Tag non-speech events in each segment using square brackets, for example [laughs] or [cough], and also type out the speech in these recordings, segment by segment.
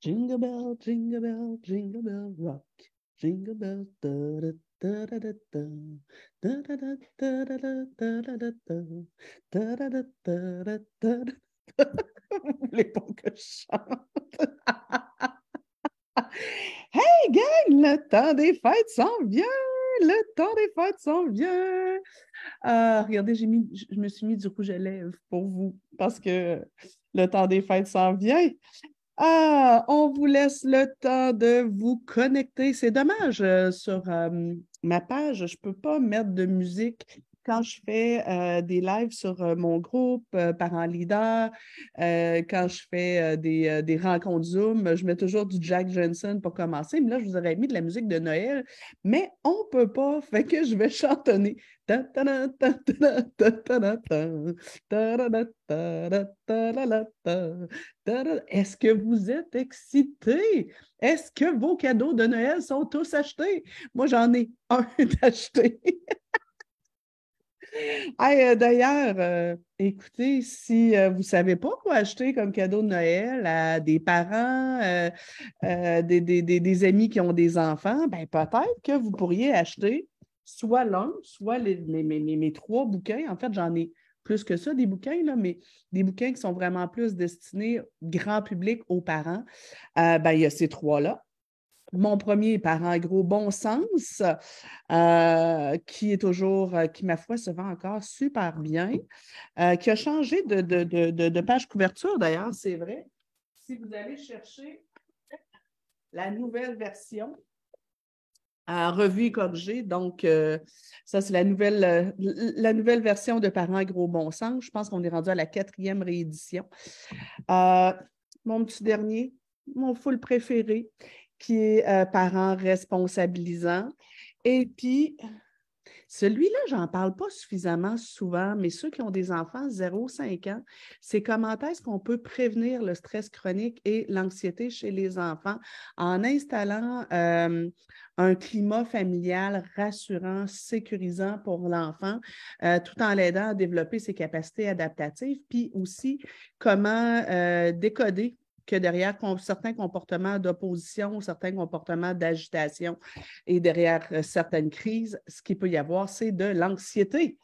Jingle bell, jingle bell, jingle bell rock. Jingle bell. Da, da, da, da, da, da. Da, da, da, da, da, da, da, da, da, da. Da, da, da, da, da, da, da. Que je chante? hey gang, le temps des fêtes s'en vient! Le temps des fêtes s'en vient! Ah, regardez, j'ai mis, je me suis mis du rouge à lèvres pour vous parce que le temps des fêtes s'en vient. Ah, on vous laisse le temps de vous connecter. C'est dommage, euh, sur euh, ma page, je ne peux pas mettre de musique quand je fais euh, des lives sur euh, mon groupe euh, Parents Leader, quand je fais des, des, rencontres Zoom, je mets toujours du Jack Johnson pour commencer. Mais là, je vous aurais mis de la musique de Noël, mais on ne peut pas, [laughs] fait que je vais chantonner. Est-ce que vous êtes excités? Est-ce que vos cadeaux de Noël sont tous achetés? Moi, j'en ai un [laughs] d'acheté. [laughs] Euh, d'ailleurs, euh, écoutez, si euh, vous ne savez pas quoi acheter comme cadeau de Noël à des parents, des, amis qui ont des enfants, ben peut-être que vous pourriez acheter soit l'un, soit les, mes, trois bouquins. En fait, j'en ai plus que ça, des bouquins, là, mais des bouquins qui sont vraiment plus destinés grand public aux parents. ben, il y a ces trois-là mon premier par un gros bon sens, euh, qui est toujours, euh, qui, ma foi, se vend encore super bien, euh, qui a changé de, page couverture d'ailleurs, c'est vrai. Si vous allez chercher la nouvelle version, revue et corrigée. Donc, ça, c'est la nouvelle, la nouvelle version de Parents Gros Bon Sens. Je pense qu'on est rendu à la quatrième réédition. mon petit dernier, mon full préféré, qui est euh, parent responsabilisant. Et puis, celui-là, je n'en parle pas suffisamment souvent, mais ceux qui ont des enfants 0-5 ans, c'est comment est-ce qu'on peut prévenir le stress chronique et l'anxiété chez les enfants en installant euh, un climat familial rassurant, sécurisant pour l'enfant, euh, tout en l'aidant à développer ses capacités adaptatives, puis aussi comment décoder que derrière certains comportements d'opposition, certains comportements d'agitation et derrière euh, certaines crises, ce qu'il peut y avoir, c'est de l'anxiété.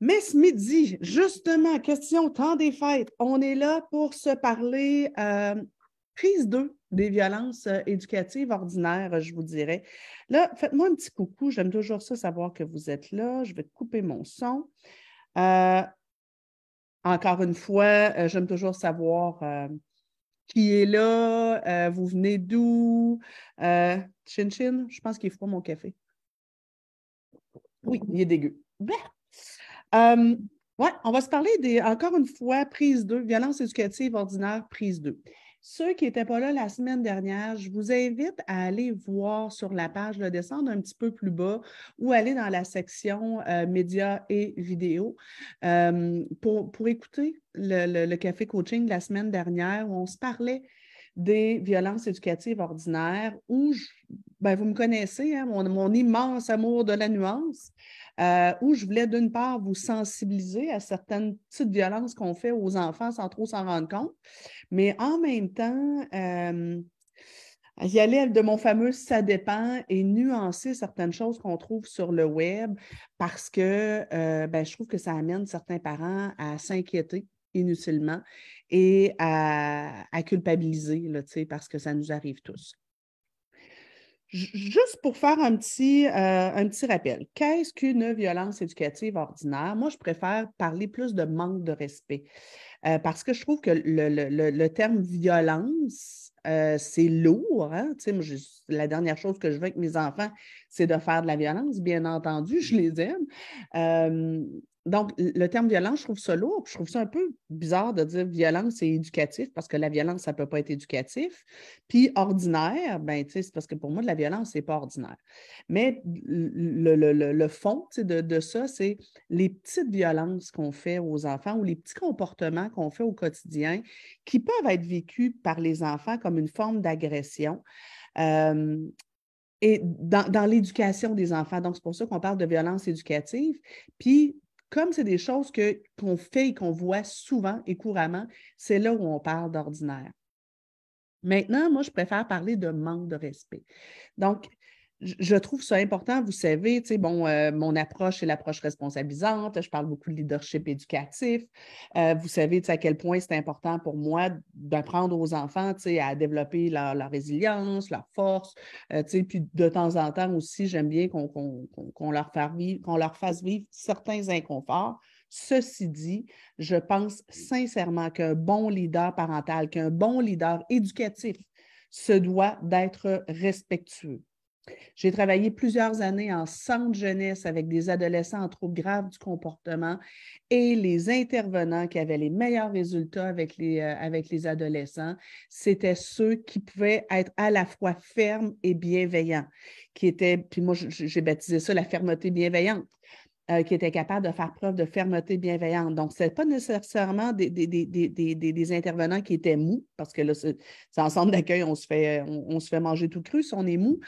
Mais ce midi, justement, question temps des fêtes, on est là pour se parler euh, prise 2 des violences euh, éducatives ordinaires, je vous dirais. Là, faites-moi un petit coucou, j'aime toujours ça, savoir que vous êtes là. Je vais couper mon son. Encore une fois, euh, j'aime toujours savoir euh, qui est là, euh, vous venez d'où? chin Chin, je pense qu'il est froid mon café. Oui, il est dégueu. Oui, on va se parler des, encore une fois, prise 2, violence éducative ordinaire, prise 2. Ceux qui n'étaient pas là la semaine dernière, je vous invite à aller voir sur la page, le descendre un petit peu plus bas ou aller dans la section euh, médias et vidéos euh, pour, pour, écouter le, café coaching la semaine dernière où on se parlait des violences éducatives ordinaires où, ben, vous me connaissez, hein, mon, immense amour de la nuance. Euh, où je voulais d'une part vous sensibiliser à certaines petites violences qu'on fait aux enfants sans trop s'en rendre compte, mais en même temps, euh, y aller de mon fameux ça dépend et nuancer certaines choses qu'on trouve sur le web parce que euh, ben, je trouve que ça amène certains parents à s'inquiéter inutilement et à, culpabiliser là, parce que ça nous arrive tous. Juste pour faire un petit, euh, un petit rappel, qu'est-ce qu'une violence éducative ordinaire? Moi, je préfère parler plus de manque de respect euh, parce que je trouve que le, terme violence, euh, c'est lourd. Hein? la dernière chose que je veux avec mes enfants, c'est de faire de la violence. Bien entendu, [laughs] je les aime. Donc, le terme violence, je trouve ça lourd. Je trouve ça un peu bizarre de dire violence et éducatif parce que la violence, ça ne peut pas être éducatif. Puis ordinaire, ben, c'est parce que pour moi, de la violence, ce n'est pas ordinaire. Mais le, fond de, de, ça, c'est les petites violences qu'on fait aux enfants ou les petits comportements qu'on fait au quotidien qui peuvent être vécus par les enfants comme une forme d'agression. Euh, et dans, dans l'éducation des enfants. Donc, c'est pour ça qu'on parle de violence éducative. Puis, comme c'est des choses qu'on fait et qu'on voit souvent et couramment, c'est là où on parle d'ordinaire. Maintenant, moi, je préfère parler de manque de respect. Donc, je trouve ça important, vous savez, bon, euh, mon approche est l'approche responsabilisante, je parle beaucoup de leadership éducatif. Euh, vous savez, à quel point c'est important pour moi d'apprendre aux enfants, à développer leur, résilience, leur force, euh, puis de temps en temps aussi, j'aime bien qu'on leur fasse vivre certains inconforts. Ceci dit, je pense sincèrement qu'un bon leader parental, qu'un bon leader éducatif se doit d'être respectueux j'ai travaillé plusieurs années en centre jeunesse avec des adolescents en troubles graves du comportement et les intervenants qui avaient les meilleurs résultats avec les, euh, avec les adolescents, c'était ceux qui pouvaient être à la fois fermes et bienveillants, qui étaient, puis moi j'ai baptisé ça la fermeté bienveillante. Euh, qui étaient capables de faire preuve de fermeté bienveillante. Donc, ce n'est pas nécessairement des, des, intervenants qui étaient mous, parce que là, c'est en centre d'accueil, on, se fait, on, se fait manger tout cru si on est mou.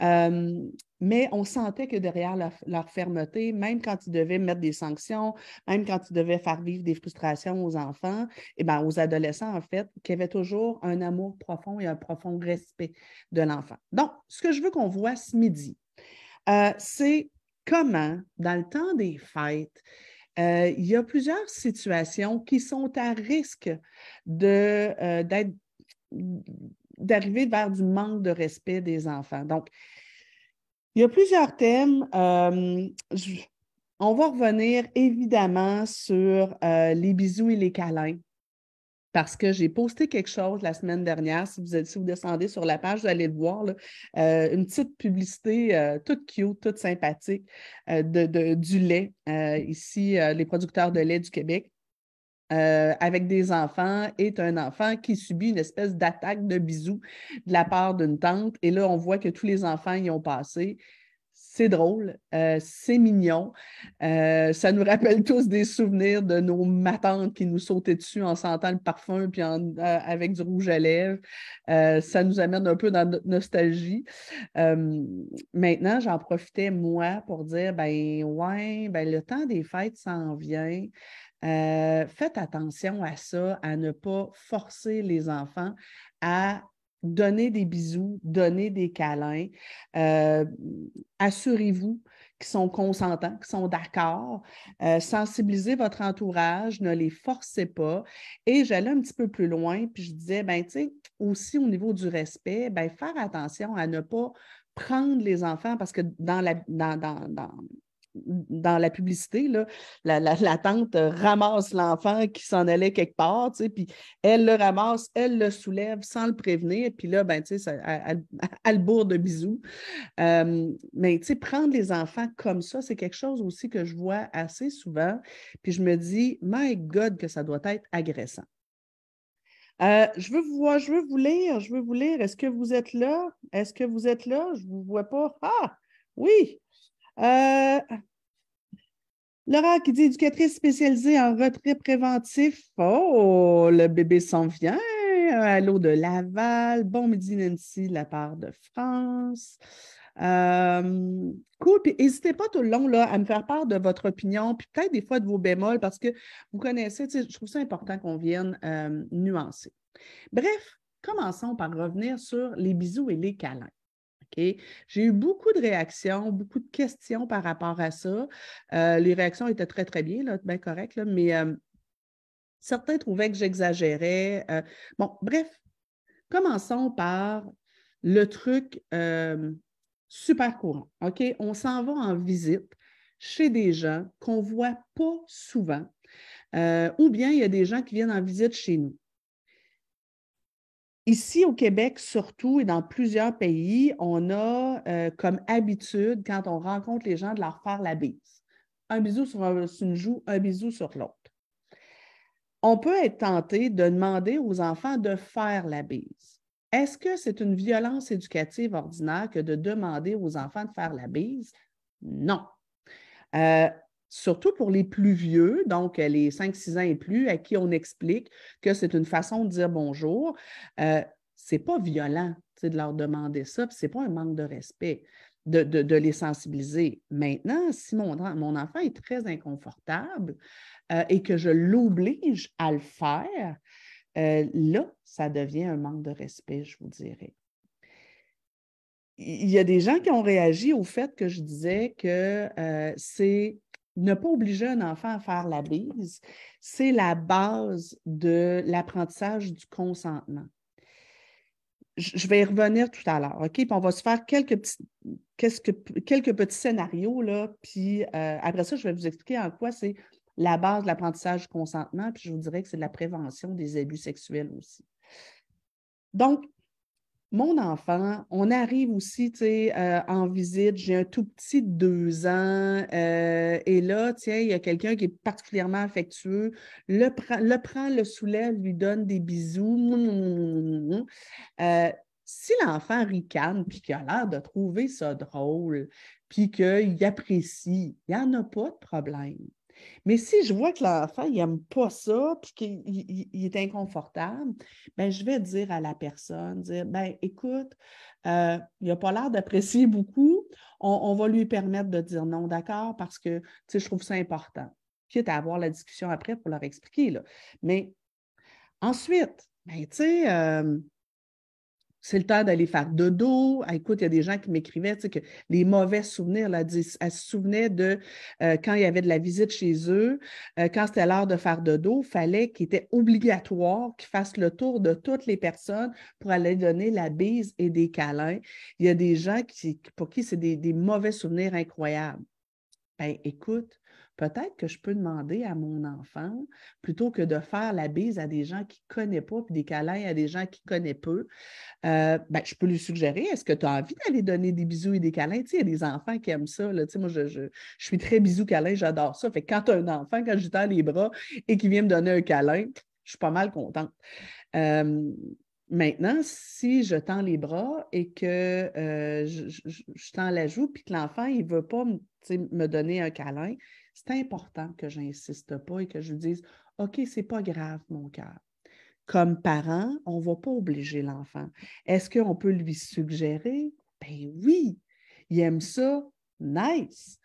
Euh, mais on sentait que derrière leur, fermeté, même quand ils devaient mettre des sanctions, même quand ils devaient faire vivre des frustrations aux enfants, et eh bien, aux adolescents, en fait, qu'il y avait toujours un amour profond et un profond respect de l'enfant. Donc, ce que je veux qu'on voit ce midi, euh, c'est comment, dans le temps des fêtes, euh, il y a plusieurs situations qui sont à risque euh, d'arriver vers du manque de respect des enfants. Donc, il y a plusieurs thèmes. Euh, on va revenir évidemment sur les bisous et les câlins parce que j'ai posté quelque chose la semaine dernière. Si vous, êtes, si vous descendez sur la page, vous allez le voir, euh, une petite publicité euh, toute cute, toute sympathique euh, de, du lait, ici, les producteurs de lait du Québec. avec des enfants est un enfant qui subit une espèce d'attaque de bisous de la part d'une tante. Et là, on voit que tous les enfants y ont passé c'est drôle, euh, c'est mignon. Euh, ça nous rappelle [laughs] tous des souvenirs de nos matantes qui nous sautaient dessus en sentant le parfum puis euh, avec du rouge à lèvres. ça nous amène un peu dans notre nostalgie. maintenant, j'en profitais, moi, pour dire ben ouais, ben, le temps des fêtes s'en vient. faites attention à ça, à ne pas forcer les enfants à donner des bisous, donner des câlins. Euh, assurez-vous qu'ils sont consentants, qu'ils sont d'accord. Euh, sensibilisez votre entourage, ne les forcez pas. Et j'allais un petit peu plus loin, puis je disais, ben, tu sais, aussi au niveau du respect, ben, faire attention à ne pas prendre les enfants parce que dans, la, dans, la publicité, la, tante ramasse l'enfant qui s'en allait quelque part, puis elle le ramasse, elle le soulève sans le prévenir, puis là, ben, tu sais, elle, [laughs] elle, bourre de bisous. Euh, mais, tu sais, prendre les enfants comme ça, c'est quelque chose aussi que je vois assez souvent, puis je me dis, my God, que ça doit être agressant. Euh, je, veux vous voir, je veux vous lire, je veux vous lire. Est-ce que vous êtes là? Est-ce que vous êtes là? Je ne vous vois pas. Ah, oui, euh, Laura qui dit éducatrice spécialisée en retrait préventif. Oh, le bébé s'en vient. Allô de Laval. Bon midi, Nancy, de la part de France. Euh, cool. Puis n'hésitez pas tout le long là, à me faire part de votre opinion, puis peut-être des fois de vos bémols, parce que vous connaissez, je trouve ça important qu'on vienne euh, nuancer. Bref, commençons par revenir sur les bisous et les câlins. J'ai eu beaucoup de réactions, beaucoup de questions par rapport à ça. Euh, les réactions étaient très, très bien, là, bien correctes, mais certains trouvaient que j'exagérais. Bon, bref, commençons par le truc super courant. On s'en va en visite chez des gens qu'on ne voit pas souvent, ou bien il y a des gens qui viennent en visite chez nous. Ici au Québec, surtout, et dans plusieurs pays, on a euh, comme habitude, quand on rencontre les gens, de leur faire la bise. Un bisou sur, une joue, un bisou sur l'autre. On peut être tenté de demander aux enfants de faire la bise. Est-ce que c'est une violence éducative ordinaire que de demander aux enfants de faire la bise? Non. Euh, surtout pour les plus vieux, donc euh, les 5-6 ans et plus, à qui on explique que c'est une façon de dire bonjour. Euh, ce n'est pas violent de leur demander ça, ce n'est pas un manque de respect. de, les sensibiliser. Maintenant, si mon, mon enfant est très inconfortable euh, et que je l'oblige à le faire, euh, là, ça devient un manque de respect, je vous dirais. Il y a des gens qui ont réagi au fait que je disais que c'est ne pas obliger un enfant à faire la bise, c'est la base de l'apprentissage du consentement je vais y revenir tout à l'heure, OK? Puis on va se faire quelques petits, quelques, petits scénarios, là, puis euh, après ça, je vais vous expliquer en quoi c'est la base de l'apprentissage du consentement, puis je vous dirais que c'est de la prévention des abus sexuels aussi. Donc, mon enfant, on arrive aussi, euh, en visite, j'ai un tout petit de deux ans, euh, et là, tiens, il y a quelqu'un qui est particulièrement affectueux, le, le prend, le soulève, lui donne des bisous. Euh, si l'enfant ricane, puis qu'il a l'air de trouver ça drôle, puis qu'il apprécie, il n'y en a pas de problème. Mais si je vois que l'enfant, n'aime pas ça, puis qu'il est inconfortable, ben, je vais dire à la personne, dire, ben, écoute, euh, il n'a pas l'air d'apprécier beaucoup, on, va lui permettre de dire non, d'accord, parce que, je trouve ça important. Quitte à avoir la discussion après pour leur expliquer, là. Mais ensuite, ben, tu sais, euh, c'est le temps d'aller faire dodo. Ah, écoute, il y a des gens qui m'écrivaient que les mauvais souvenirs, là, elle se souvenait de euh, quand il y avait de la visite chez eux, euh, quand c'était l'heure de faire dodo, il fallait qu'il était obligatoire qu'ils fassent le tour de toutes les personnes pour aller donner la bise et des câlins. Il y a des gens qui, pour qui c'est des, des mauvais souvenirs incroyables. Ben, écoute, peut-être que je peux demander à mon enfant, plutôt que de faire la bise à des gens qui ne connaissent pas, puis des câlins à des gens qui connaissent peu, euh, ben, je peux lui suggérer, est-ce que tu as envie d'aller donner des bisous et des câlins? Il y a des enfants qui aiment ça. Là. Moi, je, je, suis très bisous câlin, j'adore ça. Fait quand tu as un enfant, quand je tends les bras et qu'il vient me donner un câlin, je suis pas mal contente. Euh, maintenant, si je tends les bras et que euh, je, je, tends la joue, puis que l'enfant, il ne veut pas me donner un câlin, c'est important que je n'insiste pas et que je dise OK, c'est pas grave, mon cœur. Comme parent, on ne va pas obliger l'enfant. Est-ce qu'on peut lui suggérer? Ben oui, il aime ça, nice.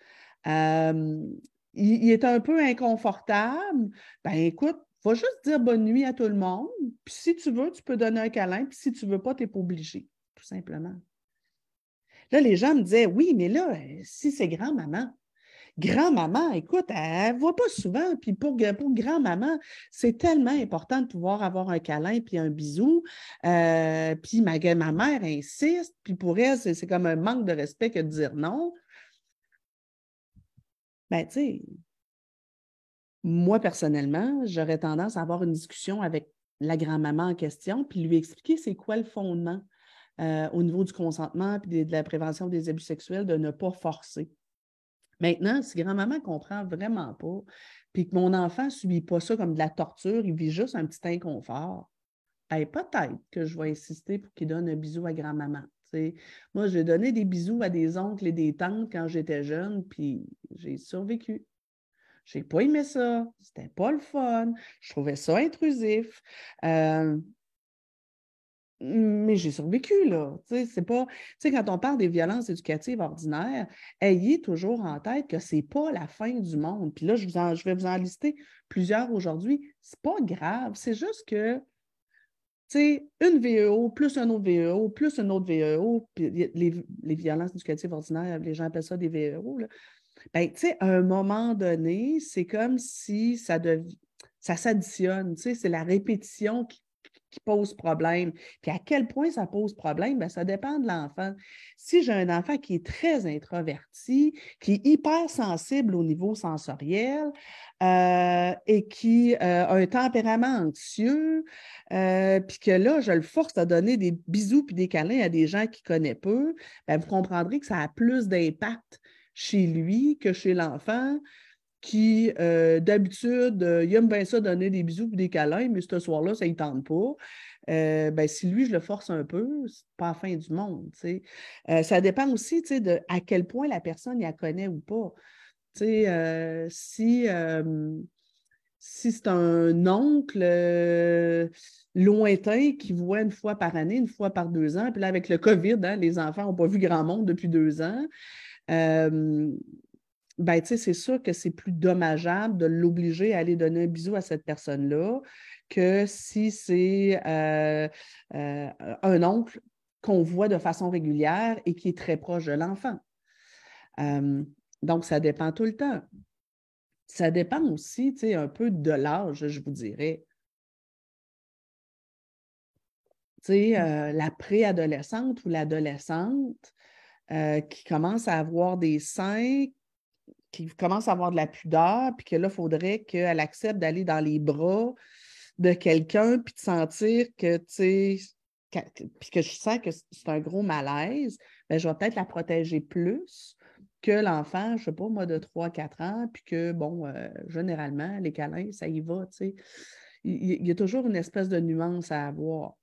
il, est un peu inconfortable. Ben écoute, va juste dire bonne nuit à tout le monde. Puis si tu veux, tu peux donner un câlin. Puis si tu ne veux pas, tu n'es pas obligé, tout simplement. Là, les gens me disaient, oui, mais là, si c'est grand-maman, grand-maman, écoute, elle ne voit pas souvent. Puis pour, grand-maman, c'est tellement important de pouvoir avoir un câlin puis un bisou. Euh, puis ma, ma mère insiste. Puis pour elle, c'est comme un manque de respect que de dire non. Ben, tu sais, moi, personnellement, j'aurais tendance à avoir une discussion avec la grand-maman en question, puis lui expliquer c'est quoi le fondement euh, au niveau du consentement puis de la prévention des abus sexuels, de ne pas forcer. Maintenant, si grand-maman ne comprend vraiment pas, puis que mon enfant ne subit pas ça comme de la torture, il vit juste un petit inconfort, ben, peut-être que je vais insister pour qu'il donne un bisou à grand-maman. Moi, j'ai donné des bisous à des oncles et des tantes quand j'étais jeune, puis j'ai survécu. J'ai pas aimé ça. C'était pas le fun. Je trouvais ça intrusif. Euh, mais j'ai survécu, là. C'est pas. Quand on parle des violences éducatives ordinaires, ayez toujours en tête que c'est pas la fin du monde. Puis là, je, je vais vous en lister plusieurs aujourd'hui. C'est pas grave. C'est juste que, une VEO, plus un autre VEO, plus une autre VEO, puis les, les, violences éducatives ordinaires, les gens appellent ça des VEO, là. Ben, tu sais, à un moment donné, c'est comme si ça, ça s'additionne, c'est la répétition qui qui pose problème. Puis à quel point ça pose problème, bien, ça dépend de l'enfant. Si j'ai un enfant qui est très introverti, qui est hyper sensible au niveau sensoriel euh, et qui euh, a un tempérament anxieux, euh, puis que là, je le force à donner des bisous puis des câlins à des gens qu'il connaît peu, bien, vous comprendrez que ça a plus d'impact chez lui que chez l'enfant qui, euh, d'habitude, euh, il aime bien ça donner des bisous et des câlins, mais ce soir-là, ça ne tente pas. Euh, ben, si lui, je le force un peu, c'est pas la fin du monde. ça dépend aussi de à quel point la personne la connaît ou pas. si si c'est un oncle, lointain qu'ils voient une fois par année, une fois par deux ans. Puis là, avec le COVID, hein, les enfants n'ont pas vu grand monde depuis deux ans. Ben, c'est sûr que c'est plus dommageable de l'obliger à aller donner un bisou à cette personne-là que si c'est euh, euh, un oncle qu'on voit de façon régulière et qui est très proche de l'enfant. donc, ça dépend tout le temps. Ça dépend aussi, tu sais, un peu de l'âge, je vous dirais. Tu sais, mmh. euh, la préadolescente ou l'adolescente euh, qui commence à avoir des seins, qui commence à avoir de la pudeur, puis que là, il faudrait qu'elle accepte d'aller dans les bras de quelqu'un, puis de sentir que, tu sais, puis que je sens que c'est un gros malaise, bien, je vais peut-être la protéger plus que l'enfant, je ne sais pas, moi, de 3-4 ans, puis que, bon, euh, généralement, les câlins, ça y va, tu sais. Il, y a toujours une espèce de nuance à avoir.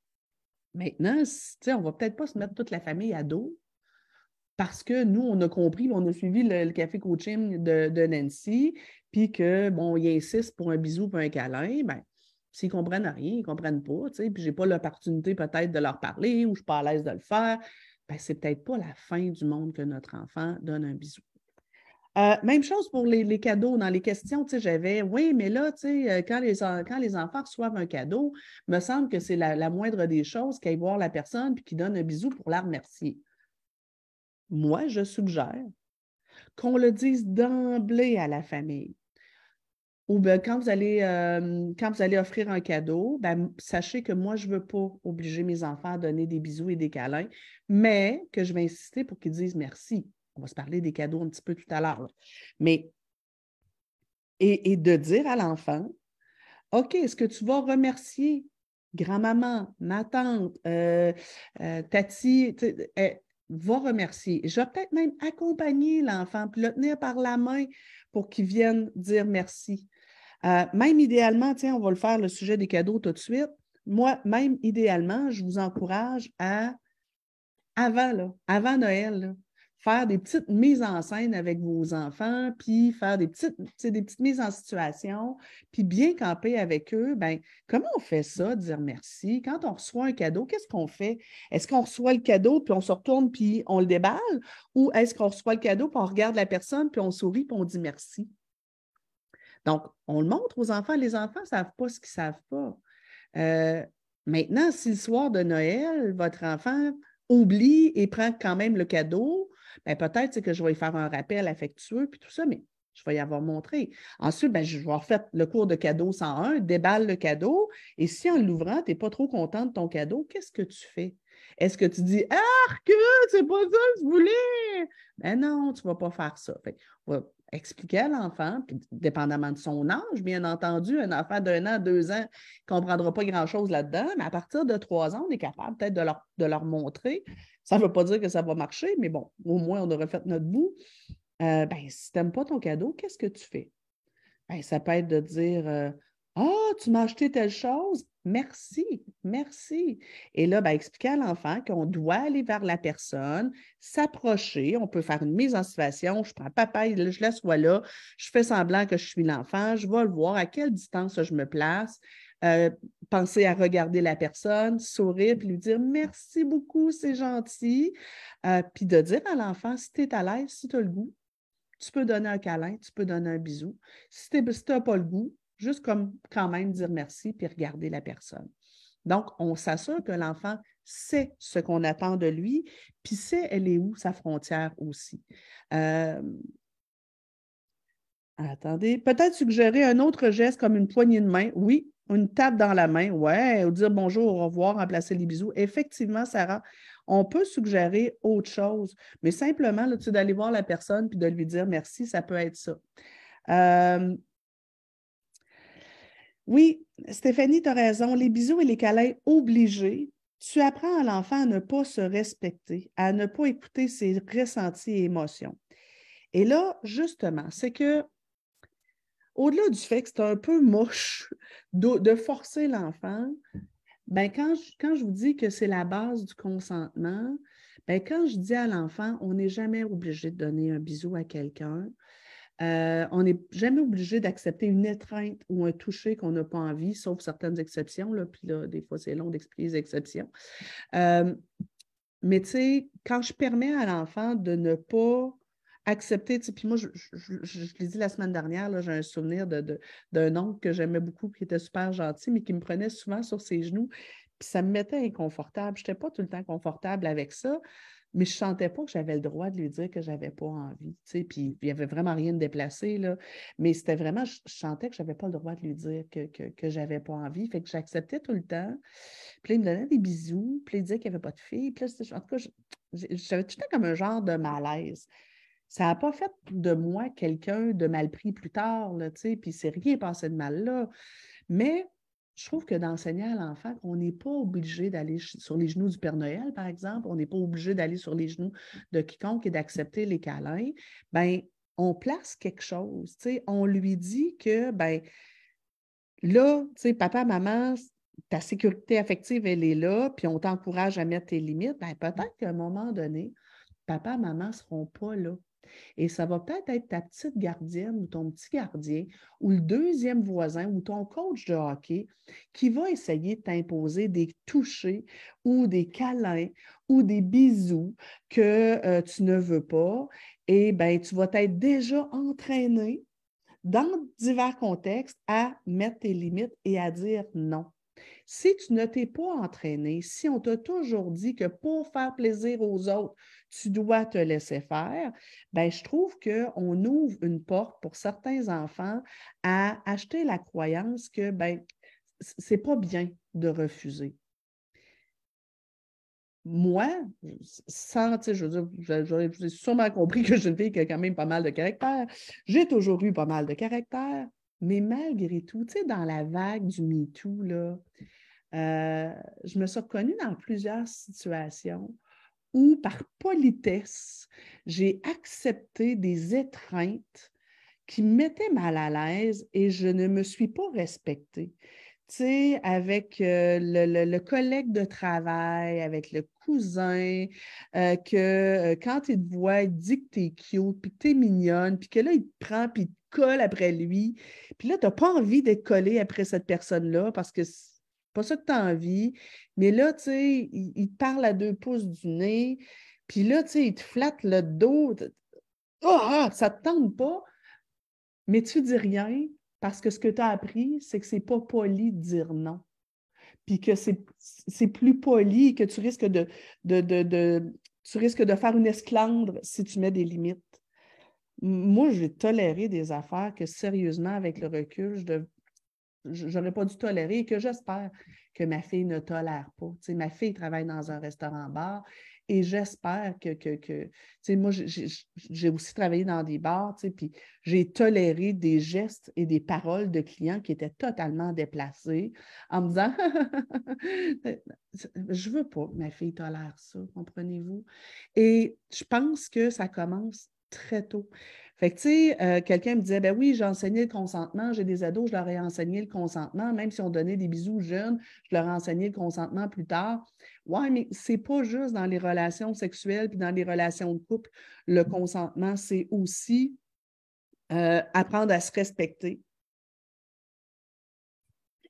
Maintenant, tu sais, on ne va peut-être pas se mettre toute la famille à dos parce que nous, on a compris, on a suivi le, café coaching de, Nancy, puis que, bon, il insiste pour un bisou, pour un câlin, bien, s'ils ne comprennent rien, ils ne comprennent pas, tu sais, puis je n'ai pas l'opportunité peut-être de leur parler ou je suis pas à l'aise de le faire, ben, c'est peut-être pas la fin du monde que notre enfant donne un bisou. Euh, même chose pour les, cadeaux. Dans les questions, j'avais, oui, mais là, euh, quand les, quand les enfants reçoivent un cadeau, me semble que c'est la, moindre des choses qu'ils voir la personne puis qu'ils donnent un bisou pour la remercier. Moi, je suggère qu'on le dise d'emblée à la famille. Ou bien quand vous allez, euh, quand vous allez offrir un cadeau, ben, sachez que moi, je ne veux pas obliger mes enfants à donner des bisous et des câlins, mais que je vais insister pour qu'ils disent merci. On va se parler des cadeaux un petit peu tout à l'heure. Mais, et, de dire à l'enfant, OK, est-ce que tu vas remercier grand-maman, ma tante, euh, euh, Tati, va remercier. Je vais peut-être même accompagner l'enfant, puis le tenir par la main pour qu'il vienne dire merci. Euh, même idéalement, tiens, on va le faire, le sujet des cadeaux tout de suite. Moi, même idéalement, je vous encourage à, avant, là, avant Noël, faire des petites mises en scène avec vos enfants, puis faire des petites, des petites mises en situation, puis bien camper avec eux. Ben, comment on fait ça, dire merci? Quand on reçoit un cadeau, qu'est-ce qu'on fait? Est-ce qu'on reçoit le cadeau, puis on se retourne, puis on le déballe? Ou est-ce qu'on reçoit le cadeau, puis on regarde la personne, puis on sourit, puis on dit merci? Donc, on le montre aux enfants. Les enfants ne savent pas ce qu'ils ne savent pas. Euh, maintenant, si le soir de Noël, votre enfant oublie et prend quand même le cadeau, ben peut-être que je vais y faire un rappel affectueux, puis tout ça, mais je vais y avoir montré. Ensuite, ben, je vais refaire le cours de cadeau 101, déballe le cadeau, et si en l'ouvrant, tu n'es pas trop content de ton cadeau, qu'est-ce que tu fais? Est-ce que tu dis Arc, c'est pas ça que je voulais? Ben non, tu ne vas pas faire ça. Fait, expliquer à l'enfant, dépendamment de son âge, bien entendu, un enfant d'un an, deux ans ne comprendra pas grand-chose là-dedans, mais à partir de trois ans, on est capable peut-être de leur, de leur montrer. Ça ne veut pas dire que ça va marcher, mais bon, au moins, on aurait fait notre bout. Euh, ben, si tu n'aimes pas ton cadeau, qu'est-ce que tu fais? Ben, ça peut être de dire euh, Ah, tu m'as acheté telle chose? Merci, merci. Et là, ben, expliquer à l'enfant qu'on doit aller vers la personne, s'approcher. On peut faire une mise en situation. Je prends papa, je laisse là. Je fais semblant que je suis l'enfant. Je vais le voir à quelle distance je me place. Euh, penser à regarder la personne, sourire, puis lui dire merci beaucoup, c'est gentil. Euh, puis de dire à l'enfant, si tu es à l'aise, si tu as le goût, tu peux donner un câlin, tu peux donner un bisou. Si tu n'as pas le goût, juste comme quand même dire merci puis regarder la personne. Donc, on s'assure que l'enfant sait ce qu'on attend de lui, puis sait elle est où sa frontière aussi. Euh, attendez, peut-être suggérer un autre geste comme une poignée de main. Oui, une tape dans la main, ouais, ou dire bonjour, au revoir, remplacer les bisous. Effectivement, Sarah, on peut suggérer autre chose, mais simplement d'aller voir la personne puis de lui dire merci, ça peut être ça. Euh, oui, Stéphanie, tu as raison. Les bisous et les câlins obligés, tu apprends à l'enfant à ne pas se respecter, à ne pas écouter ses ressentis et émotions. Et là, justement, c'est que, au-delà du fait que c'est un peu moche [laughs] de, forcer l'enfant, ben quand, je, vous dis que c'est la base du consentement, ben quand je dis à l'enfant, on n'est jamais obligé de donner un bisou à quelqu'un, Euh, on n'est jamais obligé d'accepter une étreinte ou un toucher qu'on n'a pas envie, sauf certaines exceptions. Là, puis là, des fois, c'est long d'expliquer les exceptions. Euh, mais tu sais, quand je permets à l'enfant de ne pas accepter, puis moi, je, l'ai dit la semaine dernière, j'ai un souvenir d'un oncle que j'aimais beaucoup, qui était super gentil, mais qui me prenait souvent sur ses genoux, puis ça me mettait inconfortable. Je n'étais pas tout le temps confortable avec ça, mais je sentais pas que j'avais le droit de lui dire que je n'avais pas envie. Puis il n'y avait vraiment rien de déplacé, là. mais c'était vraiment, je, sentais que je n'avais pas le droit de lui dire que, que, je n'avais pas envie. Fait que j'acceptais tout le temps. Puis il me donnait des bisous, puis il disait qu'il n'y avait pas de fille. Puis en tout cas, j'avais tout le temps comme un genre de malaise ça n'a pas fait de moi quelqu'un de mal pris plus tard, là, puis c'est rien passé de mal là. Mais je trouve que d'enseigner à l'enfant qu'on n'est pas obligé d'aller sur les genoux du Père Noël, par exemple, on n'est pas obligé d'aller sur les genoux de quiconque et d'accepter les câlins, bien, on place quelque chose, on lui dit que, ben là, papa, maman, ta sécurité affective, elle est là, puis on t'encourage à mettre tes limites, ben peut-être qu'à un moment donné, papa, maman ne seront pas là. Et ça va peut-être être ta petite gardienne ou ton petit gardien ou le deuxième voisin ou ton coach de hockey qui va essayer de t'imposer des touchés ou des câlins ou des bisous que euh, tu ne veux pas. Et bien, tu vas être déjà entraîné dans divers contextes à mettre tes limites et à dire non. Si tu ne t'es pas entraîné, si on t'a toujours dit que pour faire plaisir aux autres, tu dois te laisser faire, ben, je trouve qu'on ouvre une porte pour certains enfants à acheter la croyance que ben, ce n'est pas bien de refuser. Moi, sans, je veux dire, sûrement compris que je une fille qui a quand même pas mal de caractère. J'ai toujours eu pas mal de caractère, mais malgré tout, tu sais, dans la vague du MeToo, là, euh, je me suis reconnue dans plusieurs situations où, par politesse, j'ai accepté des étreintes qui me mettaient mal à l'aise et je ne me suis pas respectée. Tu sais, avec euh, le, collègue de travail, avec le cousin, euh, que euh, quand il te voit, il dit que tu es cute, puis que tu es mignonne, puis que là, il te prend, puis il te colle après lui. Puis là, tu n'as pas envie d'être collé après cette personne-là parce que pas ça que tu as envie. Mais là, tu sais, il, te parle à deux pouces du nez. Puis là, tu sais, il te flatte le dos. Oh, ah, ça te tente pas. Mais tu dis rien parce que ce que tu as appris, c'est que c'est pas poli de dire non. Puis que c'est plus poli que tu risques de, tu faire une esclandre si tu mets des limites. Moi, j'ai toléré des affaires que sérieusement, avec le recul, je, j'aurais pas dû tolérer et que j'espère que ma fille ne tolère pas. ma fille travaille dans un restaurant-bar et j'espère que, que, moi, j'ai aussi travaillé dans des bars, puis j'ai toléré des gestes et des paroles de clients qui étaient totalement déplacés en me disant [laughs] Je veux pas que ma fille tolère ça, comprenez-vous? Et je pense que ça commence très tôt. Fait que, tu sais, euh, quelqu'un me disait, ben oui, j'ai enseigné le consentement, j'ai des ados, je leur ai enseigné le consentement, même si on donnait des bisous jeunes, je leur ai enseigné le consentement plus tard. Ouais, mais c'est pas juste dans les relations sexuelles puis dans les relations de couple. Le consentement, c'est aussi euh, apprendre à se respecter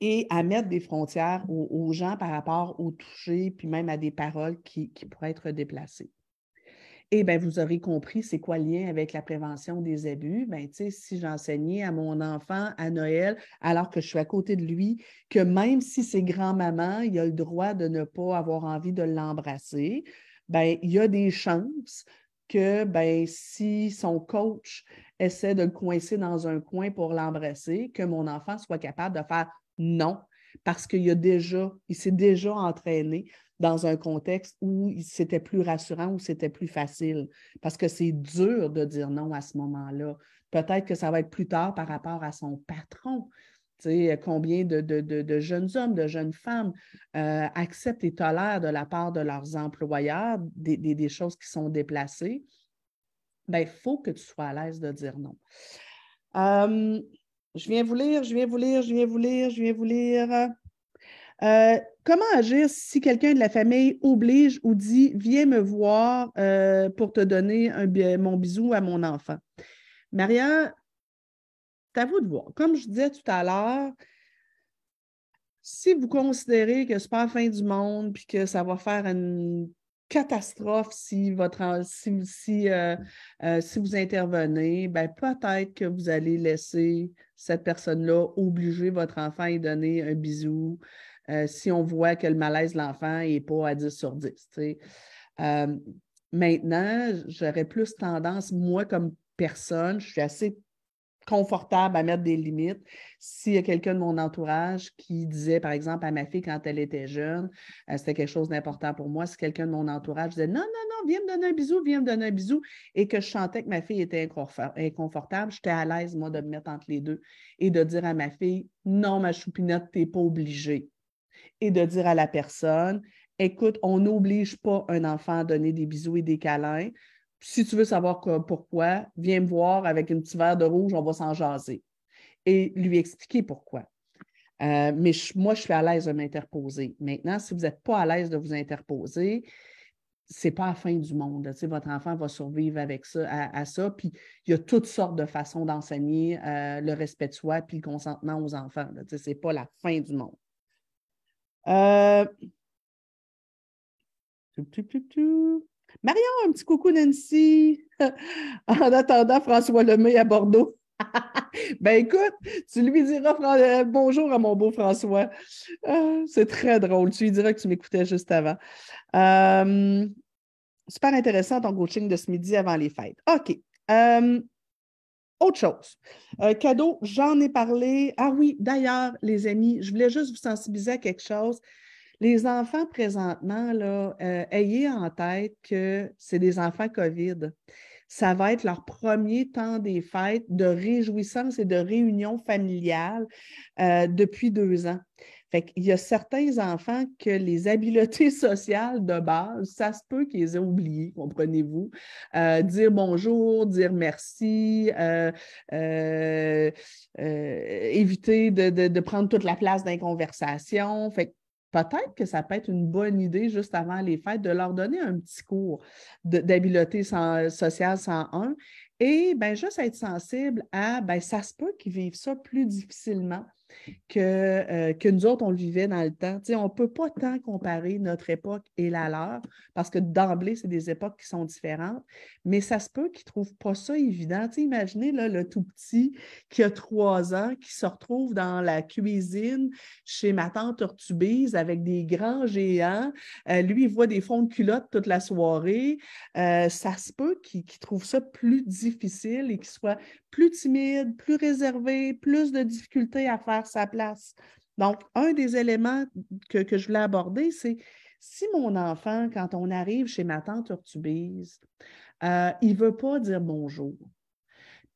et à mettre des frontières aux, gens par rapport au toucher, puis même à des paroles qui pourraient être déplacées. Et bien, vous aurez compris c'est quoi le lien avec la prévention des abus. Bien, si j'enseignais à mon enfant à Noël, alors que je suis à côté de lui, que même si c'est grand-maman, il a le droit de ne pas avoir envie de l'embrasser, bien, il y a des chances que ben, si son coach essaie de le coincer dans un coin pour l'embrasser, que mon enfant soit capable de faire non, parce qu'il a déjà, il s'est déjà entraîné dans un contexte où c'était plus rassurant, où c'était plus facile. Parce que c'est dur de dire non à ce moment-là. Peut-être que ça va être plus tard par rapport à son patron. Tu sais, combien de, jeunes hommes, de jeunes femmes euh, acceptent et tolèrent de la part de leurs employeurs des, choses qui sont déplacées. Bien, il faut que tu sois à l'aise de dire non. Euh, je viens vous lire, je viens vous lire, je viens vous lire, je viens vous lire. Euh, comment agir si quelqu'un de la famille oblige ou dit Viens me voir euh, pour te donner mon bisou à mon enfant? Maria, c'est à vous de voir. Comme je disais tout à l'heure, si vous considérez que ce n'est pas la fin du monde puis que ça va faire une catastrophe si, votre, si, euh, euh, si, vous intervenez, ben peut-être que vous allez laisser cette personne-là obliger votre enfant à donner un bisou euh, si on voit que le malaise de l'enfant n'est pas à 10 sur 10. maintenant, j'aurais plus tendance, moi comme personne, je suis assez confortable à mettre des limites. S'il y a quelqu'un de mon entourage qui disait, par exemple, à ma fille quand elle était jeune, euh, c'était quelque chose d'important pour moi, si quelqu'un de mon entourage disait non, non, non, viens me donner un bisou, viens me donner un bisou, et que je sentais que ma fille était inconfortable, j'étais à l'aise, moi, de me mettre entre les deux et de dire à ma fille, non, ma choupinette, tu n'es pas obligée. Et de dire à la personne, écoute, on n'oblige pas un enfant à donner des bisous et des câlins si tu veux savoir pourquoi, viens me voir avec un petit verre de rouge, on va s'en jaser. Et lui expliquer pourquoi. Euh, mais moi, je suis à l'aise de m'interposer. Maintenant, si vous n'êtes pas à l'aise de vous interposer, ce n'est pas la fin du monde. votre enfant va survivre avec ça, à, ça. Puis il y a toutes sortes de façons d'enseigner euh, le respect de soi puis le consentement aux enfants. Ce n'est pas la fin du monde. Euh... Marion, un petit coucou Nancy. [laughs] en attendant François Lemay à Bordeaux. [laughs] ben écoute, tu lui diras euh, bonjour à mon beau François. Ah, c'est très drôle. Tu lui diras que tu m'écoutais juste avant. Euh, super intéressant ton coaching de ce midi avant les fêtes. OK. Euh, autre chose. cadeau, j'en ai parlé. Ah oui, d'ailleurs, les amis, je voulais juste vous sensibiliser à quelque chose. Les enfants présentement, là, euh, ayez en tête que c'est des enfants COVID. Ça va être leur premier temps des fêtes de réjouissance et de réunion familiale euh, depuis deux ans. Fait Il y a certains enfants que les habiletés [laughs] sociales de base, ça se peut qu'ils aient oublié, comprenez-vous? Euh, dire bonjour, dire merci, éviter de, prendre toute la place dans les conversations. Peut-être que ça peut être une bonne idée juste avant les fêtes de leur donner un petit cours d'habileté sociale 101 et ben, juste être sensible à, ben, ça se peut qu'ils vivent ça plus difficilement que, euh, que nous autres, on le vivait dans le temps. on ne peut pas tant comparer notre époque et la leur, parce que d'emblée, c'est des époques qui sont différentes, mais ça se peut qu'ils ne trouvent pas ça évident. imaginez le tout petit qui a trois ans, qui se retrouve dans la cuisine chez ma tante Urtubise avec des grands géants. Euh, lui, il voit des fonds de culotte toute la soirée. Euh, ça se peut qu'il trouve ça plus difficile et qu'il soit plus timide, plus réservé, plus de difficultés à faire sa place. Donc, un des éléments que, je voulais aborder, c'est si mon enfant, quand on arrive chez ma tante Urtubise, euh, il ne veut pas dire bonjour.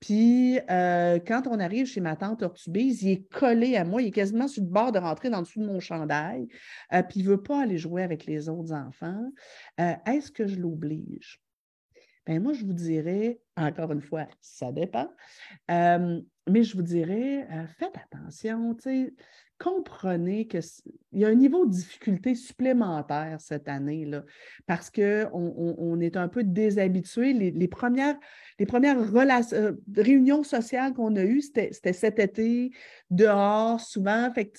Puis, euh, quand on arrive chez ma tante Urtubise, il est collé à moi, il est quasiment sur le bord de rentrer dans le dessous de mon chandail, euh, puis il ne veut pas aller jouer avec les autres enfants. Est-ce que je l'oblige? Ben, moi, je vous dirais, encore une fois, ça dépend, mais je vous dirais, faites attention, comprenez qu'il y a un niveau de difficulté supplémentaire cette année, là, parce qu'on on, est un peu déshabitué. Les, premières, les premières réunions sociales qu'on a eues, c'était cet été, dehors, souvent. Fait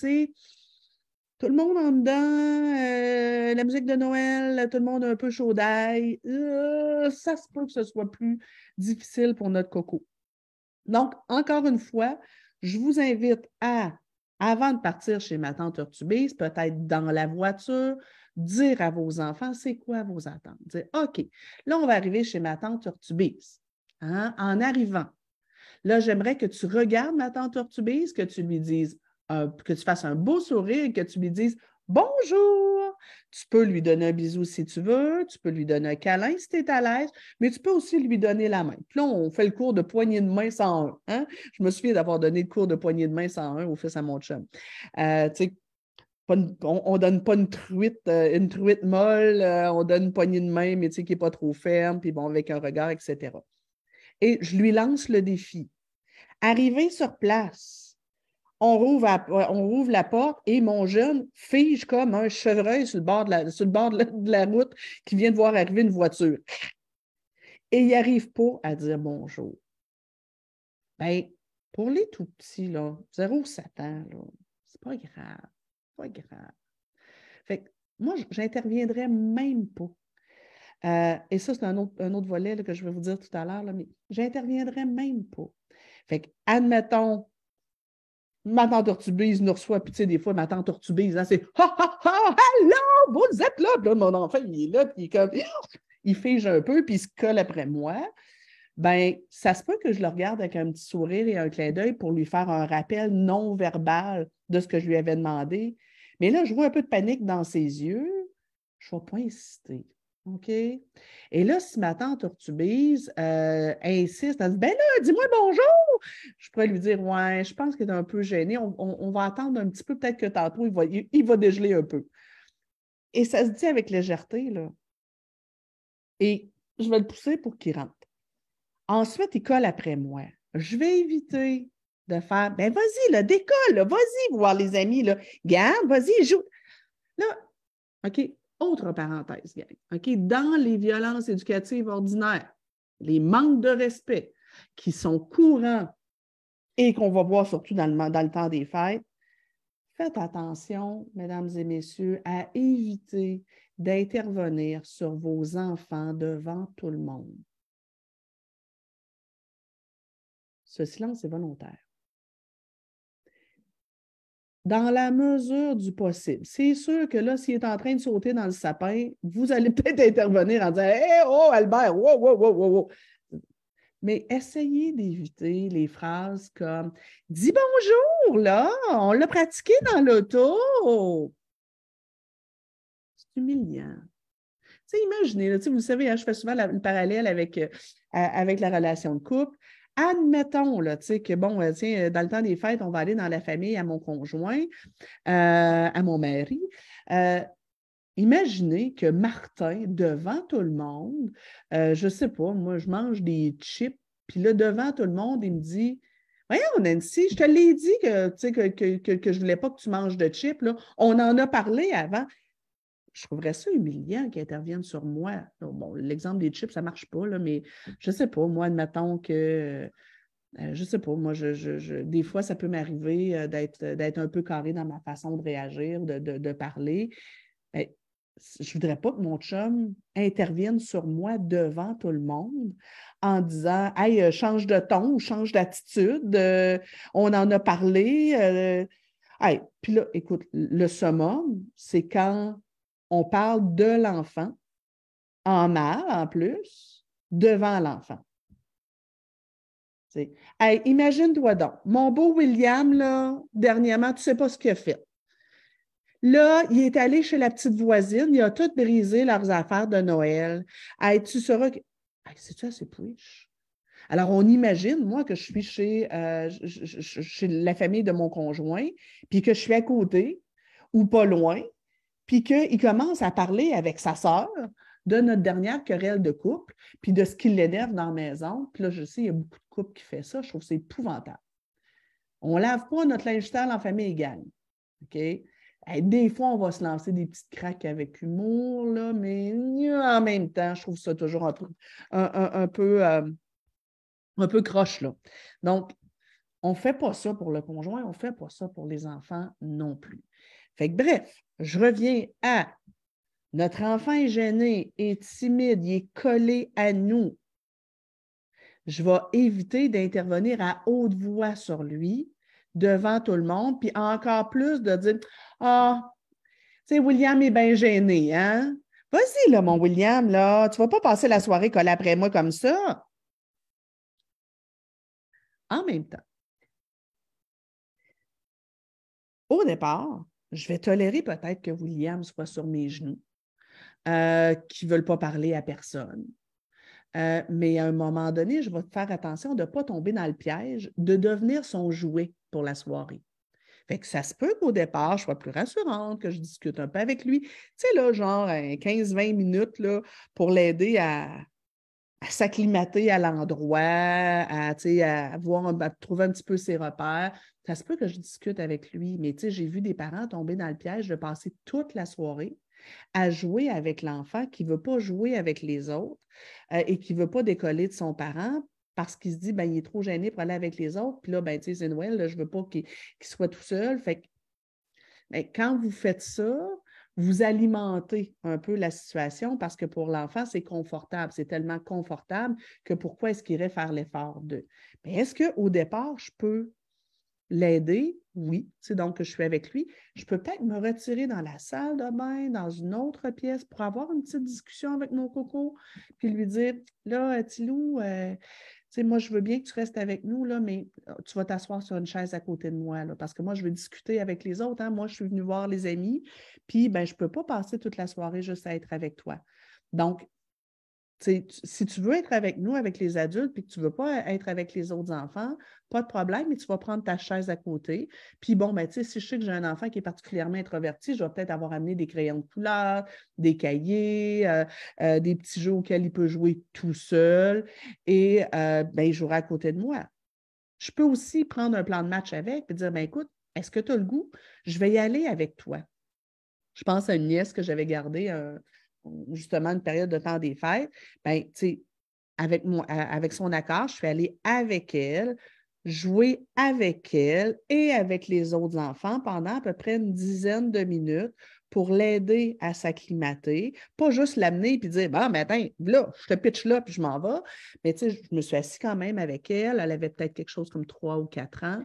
tout le monde en dedans, euh, la musique de Noël, tout le monde un peu chaud d'ail. Euh, ça se peut que ce soit plus difficile pour notre coco. Donc, encore une fois, je vous invite à, avant de partir chez ma tante Urtubise, peut-être dans la voiture, dire à vos enfants c'est quoi vos attentes? Dire OK, là, on va arriver chez ma tante Urtubise. Hein, en arrivant, là, j'aimerais que tu regardes ma tante Urtubise, que tu lui dises que tu fasses un beau sourire que tu lui dises bonjour. Tu peux lui donner un bisou si tu veux, tu peux lui donner un câlin si tu es à l'aise, mais tu peux aussi lui donner la main. Puis là, on fait le cours de poignée de main 101. Hein? Je me souviens d'avoir donné le cours de poignée de main 101 au fils à mon chum. Euh, on ne donne pas une truite, euh, une truite molle, euh, on donne une poignée de main, mais qui n'est pas trop ferme, puis bon, avec un regard, etc. Et je lui lance le défi. Arriver sur place, on rouvre, la porte et mon jeune fige comme un chevreuil sur le bord, de la, route qui vient de voir arriver une voiture. Et il n'arrive pas à dire bonjour. Bien, pour les tout petits, là, 0-7 ans, là, c'est pas grave. Pas grave. Fait que moi, j'interviendrai même pas. Euh, et ça, c'est un autre, un autre volet que je vais vous dire tout à l'heure, mais j'interviendrai même pas. Fait que, admettons, ma tante Tortubise nous reçoit, puis tu sais, des fois, ma tante Tortubise, hein, c'est Ha ha ha, hello, vous êtes là. Puis là, mon enfant, il est là, puis il est comme, [laughs] il fige un peu, puis il se colle après moi. Ben, ça se peut que je le regarde avec un petit sourire et un clin d'œil pour lui faire un rappel non verbal de ce que je lui avais demandé. Mais là, je vois un peu de panique dans ses yeux. Je ne vais pas insister. OK? Et là, si ma tante Urtubise euh, insiste, elle dit Ben là, dis-moi bonjour. Je pourrais lui dire Ouais, je pense qu'il est un peu gêné. On, va attendre un petit peu, peut-être que tantôt, il va, il, va dégeler un peu. Et ça se dit avec légèreté, là. Et je vais le pousser pour qu'il rentre. Ensuite, il colle après moi. Je vais éviter de faire Ben vas-y, là, décolle, vas-y voir les amis, là. Garde, vas-y, joue. Là, OK, autre parenthèse, gang. Dans les violences éducatives ordinaires, les manques de respect qui sont courants et qu'on va voir surtout dans le, dans le temps des fêtes, faites attention, mesdames et messieurs, à éviter d'intervenir sur vos enfants devant tout le monde. Ce silence est volontaire. Dans la mesure du possible. C'est sûr que là, s'il est en train de sauter dans le sapin, vous allez [laughs] peut-être intervenir en disant Hé, oh, Albert, wow, wow, wow, wow, Mais essayez d'éviter les phrases comme Dis bonjour, là, on l'a pratiqué dans l'auto. C'est humiliant. Tu sais, imaginez, vous savez, hein, je fais souvent le parallèle avec, euh, avec la relation de couple. Admettons que, bon, euh, tiens, euh, dans le temps des fêtes, on va aller dans la famille à mon conjoint, euh, à mon mari. imaginez que Martin, devant tout le monde, je ne sais pas, moi, je mange des chips, puis là, devant tout le monde, il me dit Voyons, Nancy, je te l'ai dit que, que, que, que, je ne voulais pas que tu manges de chips. Là. On en a parlé avant je trouverais ça humiliant qu'ils interviennent sur moi. Bon, l'exemple des chips, ça ne marche pas, là, mais je ne sais pas, moi, admettons que, euh, je ne sais pas, moi, je, des fois, ça peut m'arriver euh, d'être un peu carré dans ma façon de réagir, de, parler. Mais je ne voudrais pas que mon chum intervienne sur moi devant tout le monde en disant Hey, euh, change de ton ou change d'attitude, on en a parlé. Hey, puis là, écoute, le summum, c'est quand on parle de l'enfant, en mal en plus, devant l'enfant. Hey, imagine-toi donc, mon beau William, là, dernièrement, tu ne sais pas ce qu'il a fait. Là, il est allé chez la petite voisine, il a tout brisé leurs affaires de Noël. Hey, tu sauras que. C'est-tu assez? Alors, on imagine, moi, que je suis euh, chez la famille de mon conjoint, puis que je suis à côté ou pas loin, puis qu'il commence à parler avec sa sœur de notre dernière querelle de couple, puis de ce qui l'énerve dans la maison. Puis là, je sais, il y a beaucoup de couples qui font ça. Je trouve que c'est épouvantable. On ne lave pas notre linge sale en famille égale. OK? des fois, on va se lancer des petites craques avec humour, là, mais en même temps, je trouve ça toujours un peu, un, peu, euh, peu croche. Là. Donc, on ne fait pas ça pour le conjoint, on ne fait pas ça pour les enfants non plus. Bref, je reviens à notre enfant gêné, est timide, il est collé à nous. Je vais éviter d'intervenir à haute voix sur lui devant tout le monde, puis encore plus de dire Ah, tu sais, William est bien gêné, hein? Vas-y, là, mon William, là, tu vas pas passer la soirée collé après moi comme ça. En même temps, au départ, je vais tolérer peut-être que William soit sur mes genoux, euh, qui ne veulent pas parler à personne. Euh, mais à un moment donné, je vais faire attention de ne pas tomber dans le piège de devenir son jouet pour la soirée. Fait que ça se peut qu'au départ, je sois plus rassurante, que je discute un peu avec lui. Tu sais, là, genre 15-20 minutes là, pour l'aider à, à s'acclimater à l'endroit, à, à, à trouver un petit peu ses repères. Ça se peut que je discute avec lui, mais j'ai vu des parents tomber dans le piège de passer toute la soirée à jouer avec l'enfant qui ne veut pas jouer avec les autres euh, et qui ne veut pas décoller de son parent parce qu'il se dit, ben, il est trop gêné pour aller avec les autres. Puis là, ben, c'est Noël, je ne veux pas qu'il soit tout seul. Fait que, ben, quand vous faites ça, vous alimentez un peu la situation parce que pour l'enfant, c'est confortable. C'est tellement confortable que pourquoi est-ce qu'il irait faire l'effort de? Mais est-ce qu'au départ, je peux l'aider? Oui. C'est donc que je suis avec lui. Je peux peut-être me retirer dans la salle de bain, dans une autre pièce pour avoir une petite discussion avec mon coco, puis lui dire Là, Tilou, euh, sais, moi, je veux bien que tu restes avec nous, là, mais euh, tu vas t'asseoir sur une chaise à côté de moi, parce que moi, je veux discuter avec les autres. Hein. Moi, je suis venue voir les amis, puis ben, je ne peux pas passer toute la soirée juste à être avec toi. Donc, si tu veux être avec nous, avec les adultes, puis que tu ne veux pas être avec les autres enfants, pas de problème, mais tu vas prendre ta chaise à côté. Puis bon, ben, si je sais que j'ai un enfant qui est particulièrement introverti, je vais peut-être avoir amené des crayons de couleur, des cahiers, euh, euh, des petits jeux auxquels il peut jouer tout seul et euh, ben, il jouera à côté de moi. Je peux aussi prendre un plan de match avec et dire ben, écoute, est-ce que tu as le goût? Je vais y aller avec toi. Je pense à une nièce que j'avais gardée justement une période de temps des fêtes, ben, avec, avec son accord, je suis allée avec elle, jouer avec elle et avec les autres enfants pendant à peu près une dizaine de minutes pour l'aider à s'acclimater, pas juste l'amener et dire Bon, mais attends, là, je te pitch là puis je m'en vais. Mais tu sais, je me suis assise quand même avec elle. Elle avait peut-être quelque chose comme trois ou quatre ans.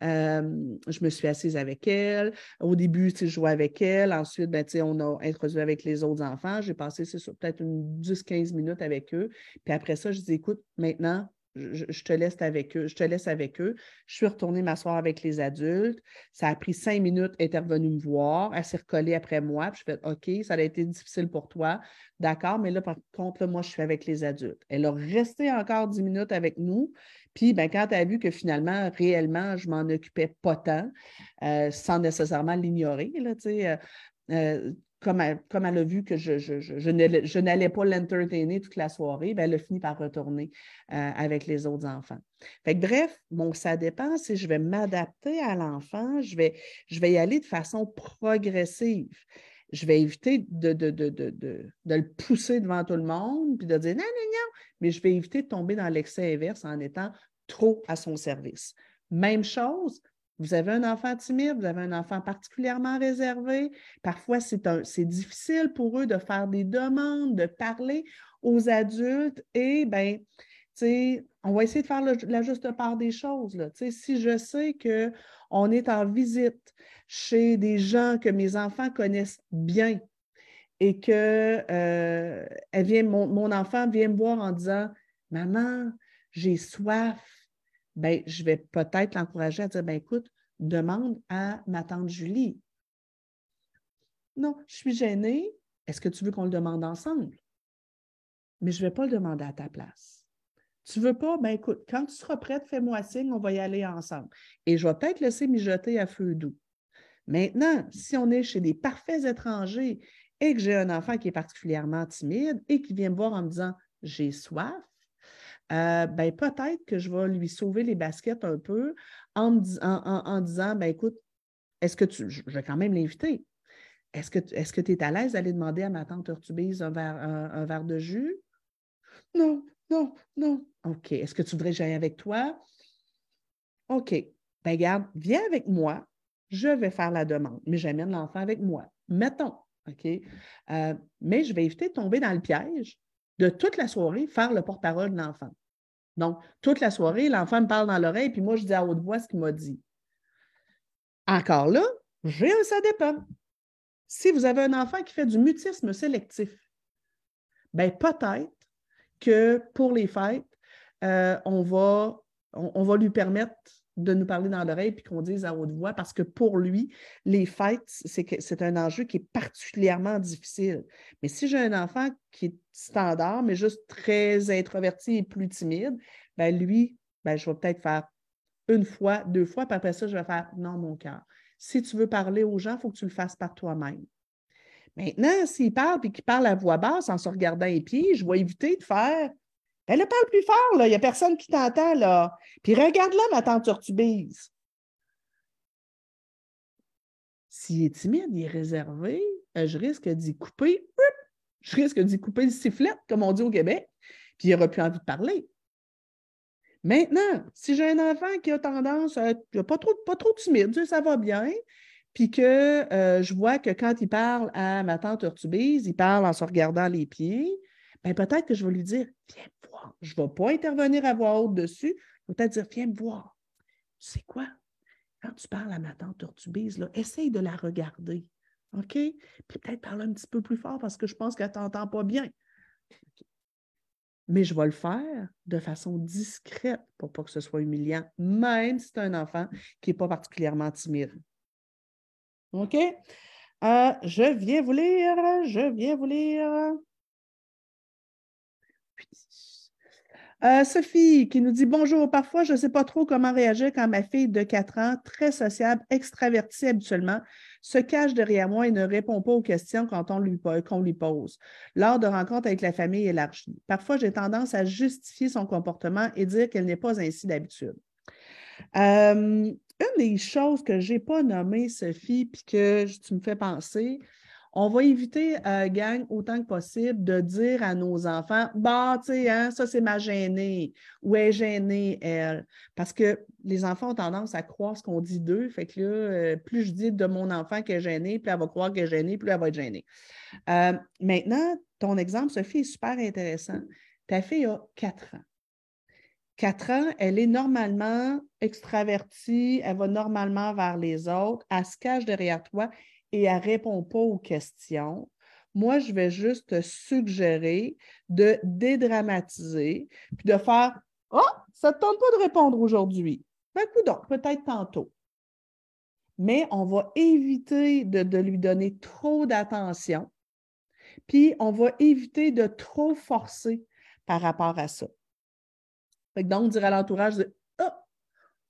Je me suis assise avec elle. Au début, tu sais, je jouais avec elle. Ensuite, ben, tu sais, on a introduit avec les autres enfants. J'ai passé, peut-être une 10-15 minutes avec eux. Puis après ça, je dis Écoute, maintenant, je, te laisse avec eux. Je te laisse avec eux. Je suis retournée m'asseoir avec les adultes. Ça a pris cinq minutes. Elle est revenue me voir. Elle s'est recollée après moi. Puis je fais OK, ça a été difficile pour toi. D'accord, mais là, par contre, moi, je suis avec les adultes. Elle a resté encore dix minutes avec nous. Puis, ben, quand elle a vu que finalement, réellement, je m'en occupais pas tant, euh, sans nécessairement l'ignorer, là, tu sais, euh, euh, comme elle, a vu que je, je, n'allais pas l'entertainer toute la soirée, bien, elle a fini par retourner euh, avec les autres enfants. Fait bref, bon, ça dépend si je vais m'adapter à l'enfant, je vais, je vais y aller de façon progressive. Je vais éviter de, de, de, le pousser devant tout le monde puis de dire non, non, non, mais je vais éviter de tomber dans l'excès inverse en étant trop à son service. Même chose, vous avez un enfant timide, vous avez un enfant particulièrement réservé. Parfois, c'est difficile pour eux de faire des demandes, de parler aux adultes. Et bien, on va essayer de faire la juste part des choses. Là. Si je sais qu'on est en visite chez des gens que mes enfants connaissent bien et que euh, elle mon, mon enfant vient me voir en disant Maman, j'ai soif ben, je vais peut-être l'encourager à dire ben, écoute, demande à ma tante Julie. Non, je suis gênée. Est-ce que tu veux qu'on le demande ensemble? Mais je ne vais pas le demander à ta place. Tu ne veux pas? Ben écoute, quand tu seras prête, fais-moi signe, on va y aller ensemble. Et je vais peut-être laisser mijoter à feu doux. Maintenant, si on est chez des parfaits étrangers et que j'ai un enfant qui est particulièrement timide et qui vient me voir en me disant j'ai soif, euh, ben, peut-être que je vais lui sauver les baskets un peu en, disant, ben, écoute, est-ce que tu, je vais quand même l'inviter. Est-ce que tu es à l'aise d'aller demander à ma tante Urtubise un verre, un, verre de jus? Non, non, non. OK. Est-ce que tu voudrais que j'aille avec toi? OK. Ben, garde, viens avec moi. Je vais faire la demande, mais j'amène l'enfant avec moi. Mettons. OK? Euh, mais je vais éviter de tomber dans le piège de toute la soirée faire le porte-parole de l'enfant. Donc, toute la soirée, l'enfant me parle dans l'oreille, puis moi, je dis à haute voix ce qu'il m'a dit. Encore là, j'ai un ça dépend. Si vous avez un enfant qui fait du mutisme sélectif, bien peut-être que pour les fêtes, euh, on, va, on, va lui permettre de nous parler dans l'oreille puis qu'on dise à haute voix parce que pour lui, les fêtes, c'est un enjeu qui est particulièrement difficile. Mais si j'ai un enfant qui est standard, mais juste très introverti et plus timide, ben lui, ben je vais peut-être faire une fois, deux fois, puis après ça, je vais faire non, mon cœur. Si tu veux parler aux gens, il faut que tu le fasses par toi-même. Maintenant, s'il parle et qu'il parle à voix basse en se regardant les pieds, je vais éviter de faire elle parle plus fort, là. Il n'y a personne qui t'entend, là. Puis regarde-la, ma tante Turtubise. S'il est timide, il est réservé, euh, je risque d'y couper, je risque d'y couper le sifflet, comme on dit au Québec, puis il n'aura plus envie de parler. Maintenant, si j'ai un enfant qui a tendance à être pas trop, pas trop timide, ça va bien, puis que euh, je vois que quand il parle à ma tante Urtubise, il parle en se regardant les pieds, bien peut-être que je vais lui dire Viens me voir. Je ne vais pas intervenir à voix haute dessus. Je vais peut-être dire Viens me voir. Tu sais quoi? Quand tu parles à ma tante Urtubise, là, essaye de la regarder. OK? Puis peut-être parler un petit peu plus fort parce que je pense qu'elle ne t'entend pas bien. Mais je vais le faire de façon discrète pour pas que ce soit humiliant, même si c'est un enfant qui n'est pas particulièrement timide. OK? Euh, je viens vous lire, je viens vous lire. Euh, Sophie qui nous dit Bonjour, parfois je ne sais pas trop comment réagir quand ma fille de 4 ans, très sociable, extravertie habituellement, se cache derrière moi et ne répond pas aux questions quand lui, qu'on lui pose lors de rencontres avec la famille élargie. Parfois, j'ai tendance à justifier son comportement et dire qu'elle n'est pas ainsi d'habitude. Euh, une des choses que je n'ai pas nommées, Sophie, puis que tu me fais penser, on va éviter, euh, gang, autant que possible, de dire à nos enfants Bah, tu sais, hein, ça, c'est ma gênée ou est gênée, elle. Parce que les enfants ont tendance à croire ce qu'on dit d'eux. Fait que là, euh, plus je dis de mon enfant qu'elle est gênée, plus elle va croire qu'elle est gênée, plus elle va être gênée. Euh, maintenant, ton exemple, Sophie, est super intéressant. Ta fille a quatre ans. 4 ans, elle est normalement extravertie, elle va normalement vers les autres, elle se cache derrière toi et elle ne répond pas aux questions. Moi, je vais juste te suggérer de dédramatiser, puis de faire Oh, ça ne te tente pas de répondre aujourd'hui. Ben, donc, peut-être tantôt. Mais on va éviter de, lui donner trop d'attention, puis on va éviter de trop forcer par rapport à ça donc, dire à l'entourage, ah,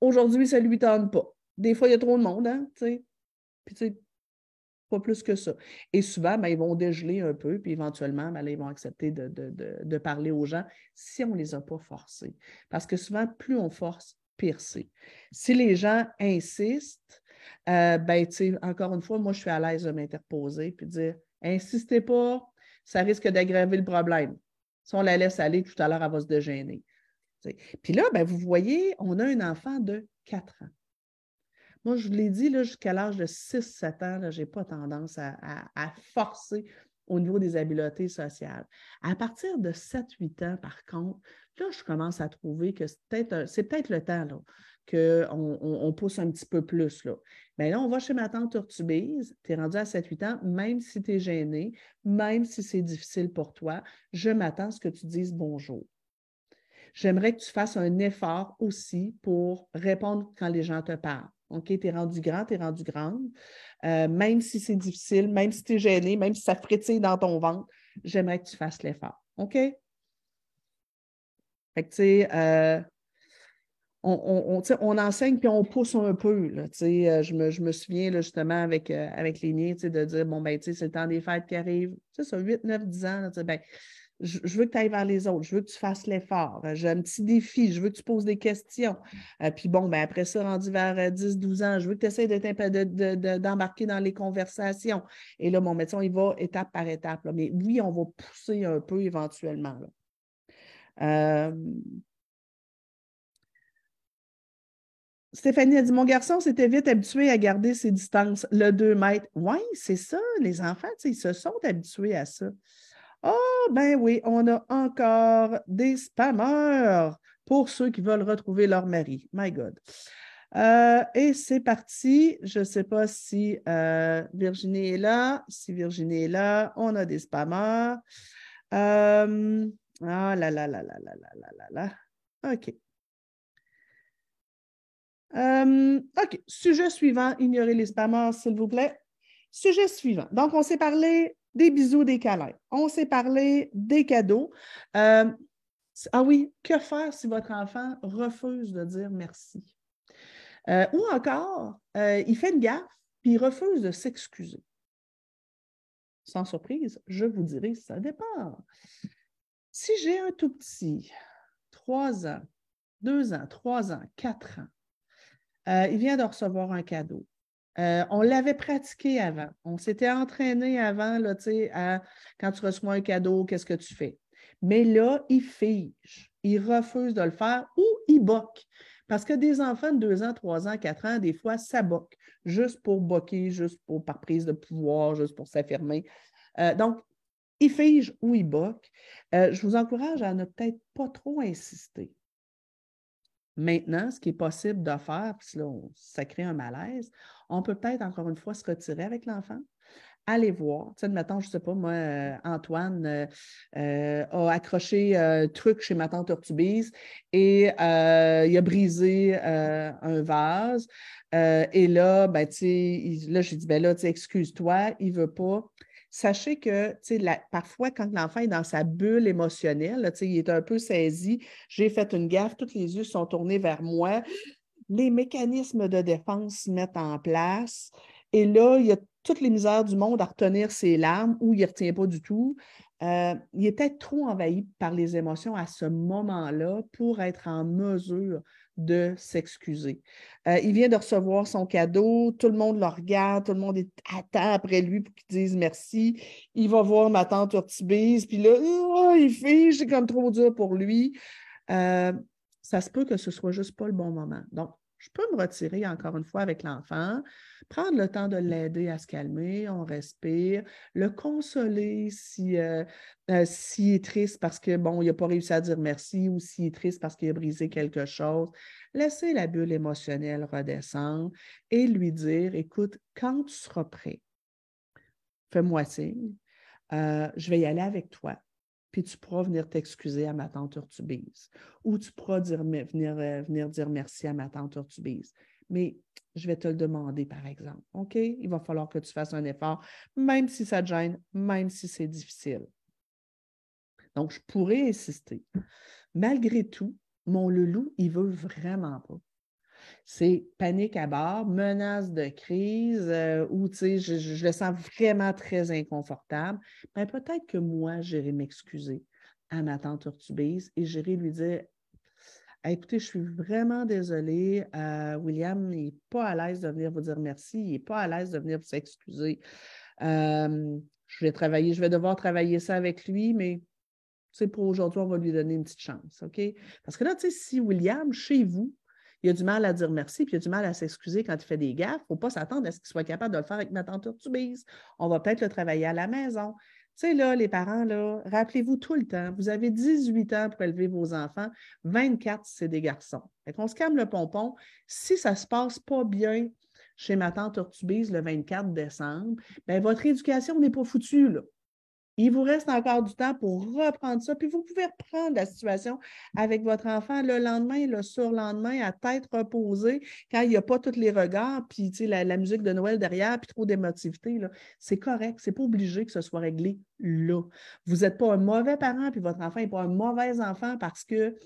aujourd'hui, ça ne lui tente pas. Des fois, il y a trop de monde, hein, tu sais. Puis, tu sais, pas plus que ça. Et souvent, ben, ils vont dégeler un peu, puis éventuellement, ben, ils vont accepter de, parler aux gens si on ne les a pas forcés. Parce que souvent, plus on force, pire c'est. Si les gens insistent, euh, ben, encore une fois, moi, je suis à l'aise de m'interposer puis dire insistez pas, ça risque d'aggraver le problème. Si on la laisse aller, tout à l'heure, elle va se dégêner. Puis là, ben, vous voyez, on a un enfant de 4 ans. Moi, je vous l'ai dit, jusqu'à l'âge de 6-7 ans, je n'ai pas tendance à, forcer au niveau des habiletés sociales. À partir de 7-8 ans, par contre, là, je commence à trouver que c'est peut-être, le temps qu'on on, pousse un petit peu plus. Là. Mais là, on va chez ma tante Urtubise, tu es rendu à 7-8 ans, même si tu es gêné, même si c'est difficile pour toi, je m'attends à ce que tu dises bonjour j'aimerais que tu fasses un effort aussi pour répondre quand les gens te parlent. OK, tu es rendu grand, tu es rendu grande. Euh, même si c'est difficile, même si tu es gêné, même si ça frétille dans ton ventre, j'aimerais que tu fasses l'effort. OK? Fait que, tu sais, euh, on, enseigne puis on pousse un peu. Là, euh, je, me, je me souviens justement avec, avec les miens de dire bon, ben, c'est le temps des fêtes qui arrive. Ça 8, 9, 10 ans. Là, ben, je, veux que tu ailles vers les autres, je veux que tu fasses l'effort, euh, j'ai un petit défi, je veux que tu poses des questions. Euh, puis bon, ben après ça, rendu vers 10-12 euh, ans, je veux que tu essaies d'embarquer dans les conversations. Et là, mon médecin, il va étape par étape. Mais oui, on va pousser un peu éventuellement. Stéphanie a dit Mon garçon s'était vite habitué à garder ses distances, le 2 mètres. Oui, c'est ça, les enfants, ils se sont habitués à ça. Ah, ben oui, on a encore des spammers pour ceux qui veulent retrouver leur mari. My God. Euh, et c'est parti. Je ne sais pas si euh, Virginie est là. Si Virginie est là, on a des spammers. Euh, ah là là là là là là là là là. OK. OK. Sujet suivant. Ignorez les spammers, s'il vous plaît. Sujet suivant. Donc, on s'est parlé des bisous, des câlins. On s'est parlé des cadeaux. Euh, ah oui, que faire si votre enfant refuse de dire merci? Euh, ou encore, euh, il fait une gaffe, puis il refuse de s'excuser. Sans surprise, je vous dirai, ça dépend. Si j'ai un tout petit, trois ans, deux ans, trois ans, quatre ans, il vient de recevoir un cadeau. Euh, on l'avait pratiqué avant. On s'était entraîné avant, là, à, quand tu reçois un cadeau, qu'est-ce que tu fais? Mais là, il fige. il refuse de le faire ou il boque. Parce que des enfants de 2 ans, 3 ans, 4 ans, des fois, ça boque, juste pour boquer, juste pour, par prise de pouvoir, juste pour s'affirmer. Euh, donc, il fige ou il boque. Euh, je vous encourage à ne peut-être pas trop insister. Maintenant, ce qui est possible de faire, puis là, ça crée un malaise, on peut peut-être encore une fois se retirer avec l'enfant, aller voir. Tu sais, mettons, je ne sais pas, moi, euh, Antoine euh, euh, a accroché un truc chez ma tante Urtubise et il a brisé un vase. et là, ben, tu sais, là, j'ai dit, ben là, tu excuse-toi, il ne veut pas. Sachez que parfois, quand l'enfant est dans sa bulle émotionnelle, il est un peu saisi, j'ai fait une gaffe, tous les yeux sont tournés vers moi, les mécanismes de défense se mettent en place. Et là, il y a toutes les misères du monde à retenir ses larmes ou il ne retient pas du tout. Euh, il est peut-être trop envahi par les émotions à ce moment-là pour être en mesure de s'excuser. Euh, il vient de recevoir son cadeau, tout le monde le regarde, tout le monde attend après lui pour qu'il dise merci. Il va voir ma tante Urtibise, puis là, oh, il fait, c'est comme trop dur pour lui. Euh, ça se peut que ce soit juste pas le bon moment. Donc, je peux me retirer encore une fois avec l'enfant, prendre le temps de l'aider à se calmer, on respire, le consoler euh, euh, s'il est triste parce que, bon, il n'a pas réussi à dire merci ou s'il est triste parce qu'il a brisé quelque chose. Laisser la bulle émotionnelle redescendre et lui dire, écoute, quand tu seras prêt, fais-moi signe, euh, je vais y aller avec toi puis tu pourras venir t'excuser à ma tante Urtubise. Ou tu pourras venir, euh, venir dire merci à ma tante Urtubise. Mais je vais te le demander, par exemple. OK? Il va falloir que tu fasses un effort, même si ça te gêne, même si c'est difficile. Donc, je pourrais insister. Malgré tout, mon loulou, il veut vraiment pas c'est panique à bord, menace de crise, euh, ou je, je, le sens vraiment très inconfortable, ben, peut-être que moi, j'irai m'excuser à ma tante Urtubise et j'irai lui dire Écoutez, je suis vraiment désolée. Euh, William n'est pas à l'aise de venir vous dire merci. Il n'est pas à l'aise de venir vous s'excuser. Euh, je vais travailler, je vais devoir travailler ça avec lui, mais pour aujourd'hui, on va lui donner une petite chance. OK? Parce que là, tu sais, si William, chez vous, il a du mal à dire merci, puis il a du mal à s'excuser quand il fait des gaffes. Il ne faut pas s'attendre à ce qu'il soit capable de le faire avec ma tante Urtubise. On va peut-être le travailler à la maison. Tu sais, là, les parents, là, rappelez-vous tout le temps, vous avez 18 ans pour élever vos enfants, 24, c'est des garçons. Fait qu'on se calme le pompon. Si ça ne se passe pas bien chez ma tante Urtubise le 24 décembre, bien, votre éducation n'est pas foutue. Il vous reste encore du temps pour reprendre ça. Puis vous pouvez reprendre la situation avec votre enfant le lendemain, le surlendemain, à tête reposée, quand il n'y a pas tous les regards, puis la, la musique de Noël derrière, puis trop d'émotivité. C'est correct. Ce n'est pas obligé que ce soit réglé là. Vous n'êtes pas un mauvais parent, puis votre enfant n'est pas un mauvais enfant parce que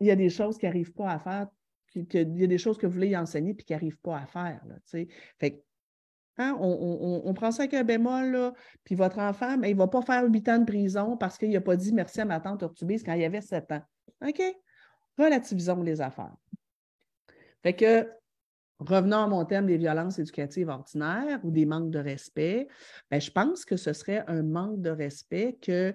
il y a des choses qui n'arrivent pas à faire, il y a des choses que vous voulez y enseigner puis qui n'arrivent pas à faire. Là, fait Hein, on, prend ça avec un bémol, là, puis votre enfant, mais il ne va pas faire huit ans de prison parce qu'il n'a pas dit merci à ma tante Urtubise quand il avait sept ans. OK? Relativisons les affaires. Fait que, revenons à mon thème des violences éducatives ordinaires ou des manques de respect. Bien, je pense que ce serait un manque de respect que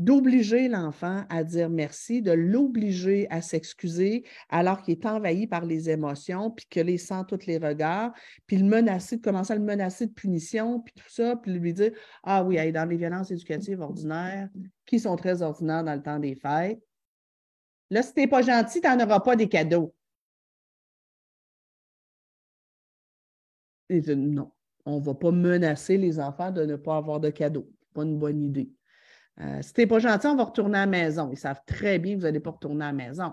d'obliger l'enfant à dire merci, de l'obliger à s'excuser alors qu'il est envahi par les émotions, puis que les sent tous les regards, puis le menacer, de commencer à le menacer de punition, puis tout ça, puis lui dire Ah oui, dans les violences éducatives ordinaires, qui sont très ordinaires dans le temps des fêtes. Là, si tu n'es pas gentil, tu n'en auras pas des cadeaux. non, on ne va pas menacer les enfants de ne pas avoir de cadeaux. Pas une bonne idée. Euh, si tu n'es pas gentil, on va retourner à la maison. Ils savent très bien que vous n'allez pas retourner à la maison.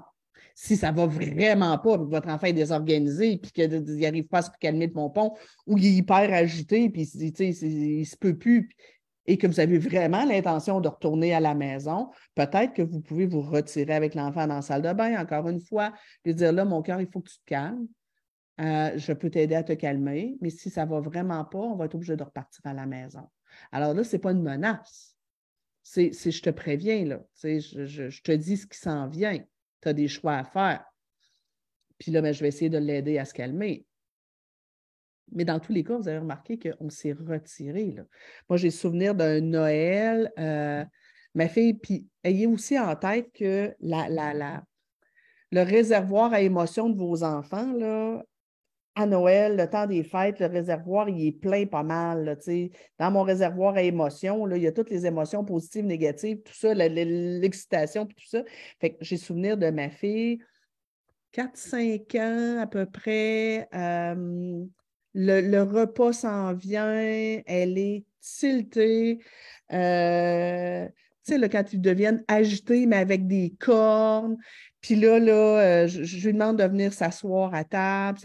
Si ça ne va vraiment pas, que votre enfant est désorganisé, et qu'il n'arrive pas à se calmer de mon pont, ou il est hyper agité, puis il ne se peut plus, et que vous avez vraiment l'intention de retourner à la maison, peut-être que vous pouvez vous retirer avec l'enfant dans la salle de bain, encore une fois, lui dire là, mon cœur, il faut que tu te calmes. Euh, je peux t'aider à te calmer, mais si ça ne va vraiment pas, on va être obligé de repartir à la maison. Alors là, ce n'est pas une menace c'est je te préviens, là. Je, je, te dis ce qui s'en vient. Tu as des choix à faire. Puis là, ben, je vais essayer de l'aider à se calmer. Mais dans tous les cas, vous avez remarqué qu'on s'est retiré. Là. Moi, j'ai souvenir d'un Noël. Euh, ma fille, puis ayez aussi en tête que la, la, le réservoir à émotions de vos enfants, là, à Noël, le temps des fêtes, le réservoir, il est plein pas mal. dans mon réservoir à émotions, il y a toutes les émotions positives, négatives, tout ça, l'excitation, tout ça. Fait que j'ai souvenir de ma fille, 4-5 ans à peu près. Euh, le, repas s'en vient, elle est tiltée. Euh, quand ils deviennent agités, mais avec des cornes. Puis là, là, euh, je, lui demande de venir s'asseoir à table.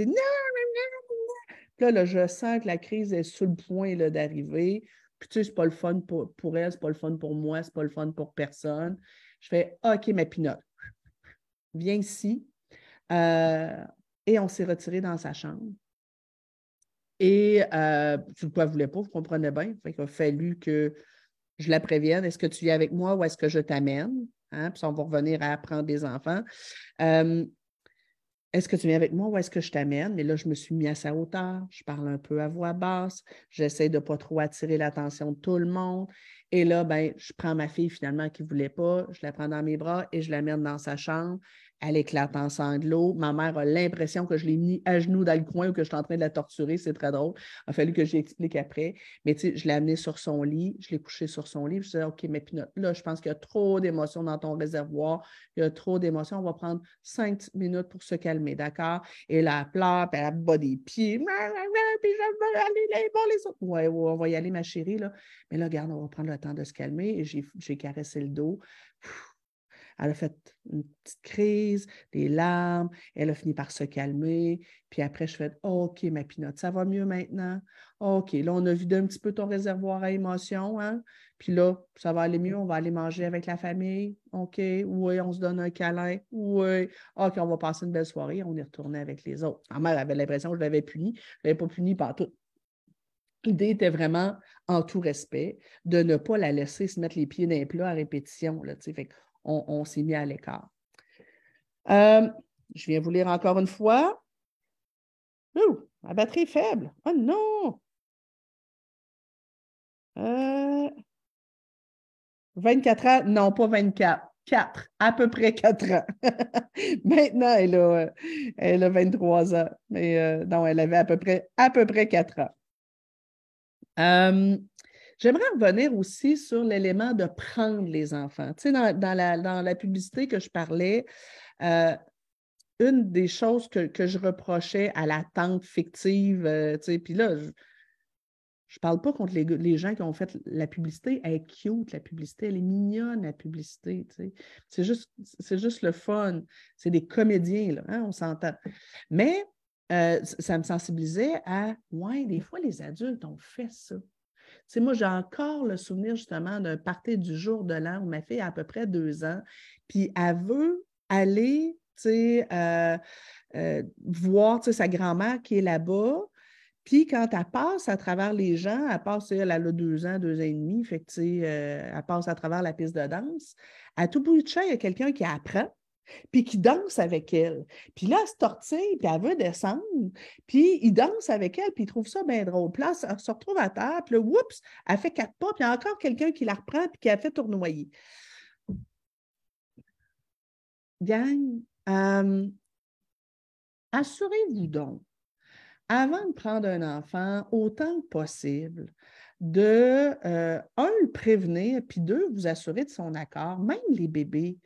Là, là, je sens que la crise est sur le point d'arriver. Puis tu sais, c'est pas le fun pour, pour elle, c'est pas le fun pour moi, c'est pas le fun pour personne. Je fais OK, ma pinotte, viens ici. Euh, et on s'est retiré dans sa chambre. Et euh, tu ne voulais pas, vous comprenez bien. il a fallu que je la prévienne. Est-ce que tu viens avec moi ou est-ce que je t'amène? Hein? Puis on va revenir à apprendre des enfants. Euh, est-ce que tu viens avec moi ou est-ce que je t'amène? Mais là, je me suis mis à sa hauteur, je parle un peu à voix basse, j'essaie de ne pas trop attirer l'attention de tout le monde. Et là, ben, je prends ma fille finalement qui ne voulait pas, je la prends dans mes bras et je l'amène dans sa chambre elle éclate en sanglots. Ma mère a l'impression que je l'ai mis à genoux dans le coin ou que je suis en train de la torturer. C'est très drôle. Il a fallu que j'y explique après. Mais tu sais, je l'ai amenée sur son lit, je l'ai couché sur son lit. Je disais, OK, mais là, je pense qu'il y a trop d'émotions dans ton réservoir. Il y a trop d'émotions. On va prendre cinq minutes pour se calmer, d'accord? Et là, elle pleure, puis elle bat des pieds. Puis je veux aller voir les autres. Ouais, on va y aller, ma chérie. Là. Mais là, regarde, on va prendre le temps de se calmer. Et j'ai caressé le dos. Elle a fait une petite crise, des larmes, elle a fini par se calmer. Puis après, je fais OK, ma pinotte, ça va mieux maintenant? OK, là, on a vu d'un petit peu ton réservoir à émotions. Hein? Puis là, ça va aller mieux, on va aller manger avec la famille? OK, oui, on se donne un câlin? Oui, OK, on va passer une belle soirée, on est retourné avec les autres. Ma mère avait l'impression que je l'avais puni. Je ne l'avais pas puni par tout. L'idée était vraiment, en tout respect, de ne pas la laisser se mettre les pieds dans les à répétition. Là, fait on, s'est mis à l'écart. Euh, je viens vous lire encore une fois. Ouh, la batterie est faible. Oh non! 24 euh, ans, non, pas 24. 4, à peu près 4 ans. [laughs] Maintenant, elle a, elle a 23 ans. Mais euh, non, elle avait à peu près, à peu près 4 ans. J'aimerais revenir aussi sur l'élément de prendre les enfants. Tu sais, dans, la, publicité que je parlais, euh, une des choses que, je reprochais à la tante fictive, euh, tu sais, puis là, je ne parle pas contre les, gens qui ont fait la publicité. Elle est cute, la publicité. Elle est mignonne, la publicité. Tu sais. C'est juste, juste le fun. C'est des comédiens, là, hein, on s'entend. Mais euh, ça me sensibilisait à, ouais, des fois, les adultes ont fait ça moi, j'ai encore le souvenir justement d'un party du jour de l'an où ma fille a à peu près deux ans, puis elle veut aller, euh, euh, voir, sa grand-mère qui est là-bas. Puis quand elle passe à travers les gens, elle passe, elle a deux ans, deux ans et demi, euh, elle passe à travers la piste de danse. À tout bout de champ, il y a quelqu'un qui apprend puis qui danse avec elle. Puis là, elle se tortille, puis elle veut descendre, puis il danse avec elle, puis il trouve ça bien drôle. Puis là, elle se retrouve à terre, puis là, oups, elle fait quatre pas, puis il y a encore quelqu'un qui la reprend, puis qui a fait tournoyer. Gang, euh, assurez-vous donc, avant de prendre un enfant, autant que possible, de, euh, un, le prévenir, puis deux, vous assurer de son accord, même les bébés.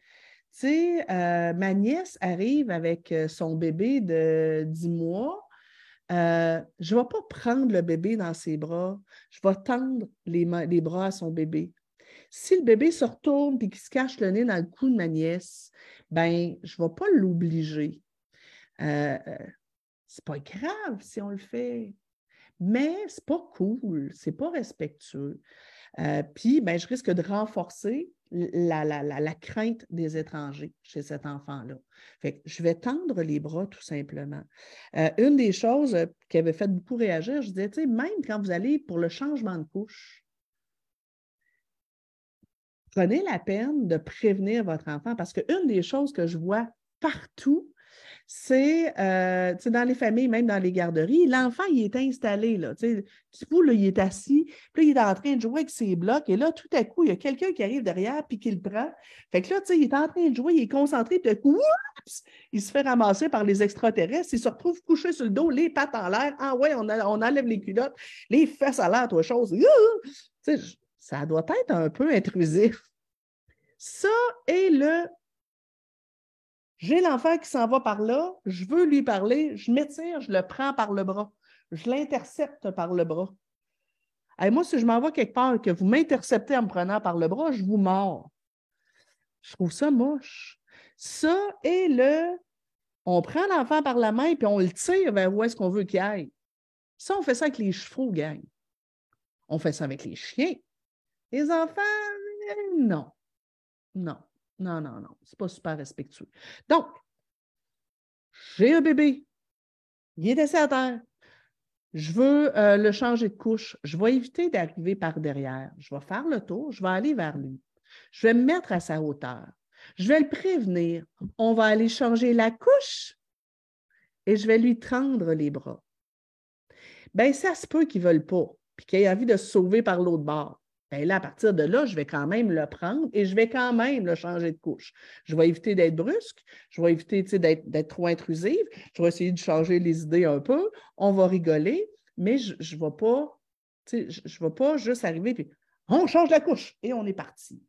Tu euh, ma nièce arrive avec euh, son bébé de 10 mois. Euh, je ne vais pas prendre le bébé dans ses bras. Je vais tendre les, les bras à son bébé. Si le bébé se retourne et qu'il se cache le nez dans le cou de ma nièce, ben, je ne vais pas l'obliger. Euh, c'est pas grave si on le fait, mais c'est pas cool, c'est pas respectueux. puis, ben, je risque de renforcer la, crainte des étrangers chez cet enfant-là. Je vais tendre les bras tout simplement. Euh, une des choses euh, qui avait fait beaucoup réagir, je disais, même quand vous allez pour le changement de couche, prenez la peine de prévenir votre enfant parce qu'une des choses que je vois partout, c'est euh, dans les familles, même dans les garderies, l'enfant, il est installé. Là, bout, là, il est assis, puis il est en train de jouer avec ses blocs, et là, tout à coup, il y a quelqu'un qui arrive derrière, puis qui le prend. Fait que là, il est en train de jouer, il est concentré, puis coup, il se fait ramasser par les extraterrestres, il se retrouve couché sur le dos, les pattes en l'air. Ah ouais, on, on enlève les culottes, les fesses à l'air, toi, chose. Ça doit être un peu intrusif. Ça est le j'ai l'enfant qui s'en va par là, je veux lui parler, je m'étire, je le prends par le bras, je l'intercepte par le bras. Et moi, si je m'en vais quelque part que vous m'interceptez en me prenant par le bras, je vous mords. Je trouve ça moche. Ça et le on prend l'enfant par la main puis on le tire vers où est-ce qu'on veut qu'il aille. Ça, on fait ça avec les chevaux, gang. On fait ça avec les chiens. Les enfants, non. Non. Non, non, non. C'est pas super respectueux. Donc, j'ai un bébé. Il est assis à terre. Je veux euh, le changer de couche. Je vais éviter d'arriver par derrière. Je vais faire le tour. Je vais aller vers lui. Je vais me mettre à sa hauteur. Je vais le prévenir. On va aller changer la couche et je vais lui tendre les bras. Bien, ça se peut qu'il ne veuille pas, puis qu'il ait envie de se sauver par l'autre bord. Bien là, à partir de là, je vais quand même le prendre et je vais quand même le changer de couche. Je vais éviter d'être brusque, je vais éviter d'être trop intrusive, je vais essayer de changer les idées un peu, on va rigoler, mais je ne vais pas, vais pas juste arriver et on change la couche et on est parti.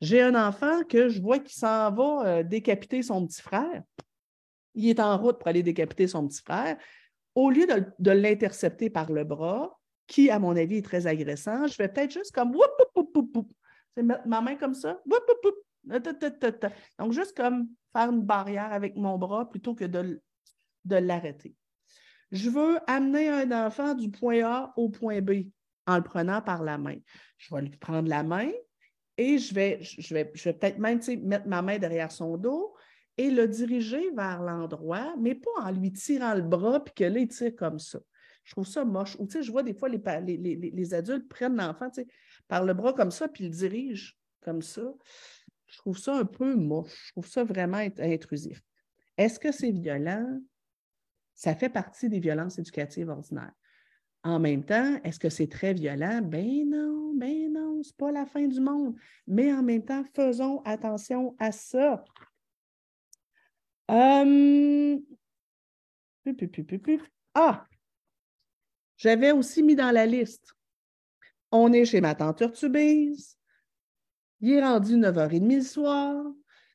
J'ai un enfant que je vois qui s'en va euh, décapiter son petit frère. Il est en route pour aller décapiter son petit frère. Au lieu de l'intercepter par le bras, qui, à mon avis, est très agressant, je vais peut-être juste comme c'est mettre ma main comme ça. Donc, juste comme faire une barrière avec mon bras plutôt que de, de l'arrêter. Je veux amener un enfant du point A au point B en le prenant par la main. Je vais lui prendre la main et je vais, je vais, je vais peut-être même mettre ma main derrière son dos et le diriger vers l'endroit, mais pas en lui tirant le bras puis que là, il tire comme ça. Je trouve ça moche. Ou, tu sais, je vois des fois les, les, adultes prennent l'enfant, par le bras comme ça, puis le dirigent comme ça. Je trouve ça un peu moche. Je trouve ça vraiment intrusif. Est-ce que c'est violent? Ça fait partie des violences éducatives ordinaires. En même temps, est-ce que c'est très violent? Ben non, ben non, c'est pas la fin du monde. Mais en même temps, faisons attention à ça. Hum... Ah, j'avais aussi mis dans la liste. On est chez ma tante Urtubise. Il est rendu 9h30 le soir.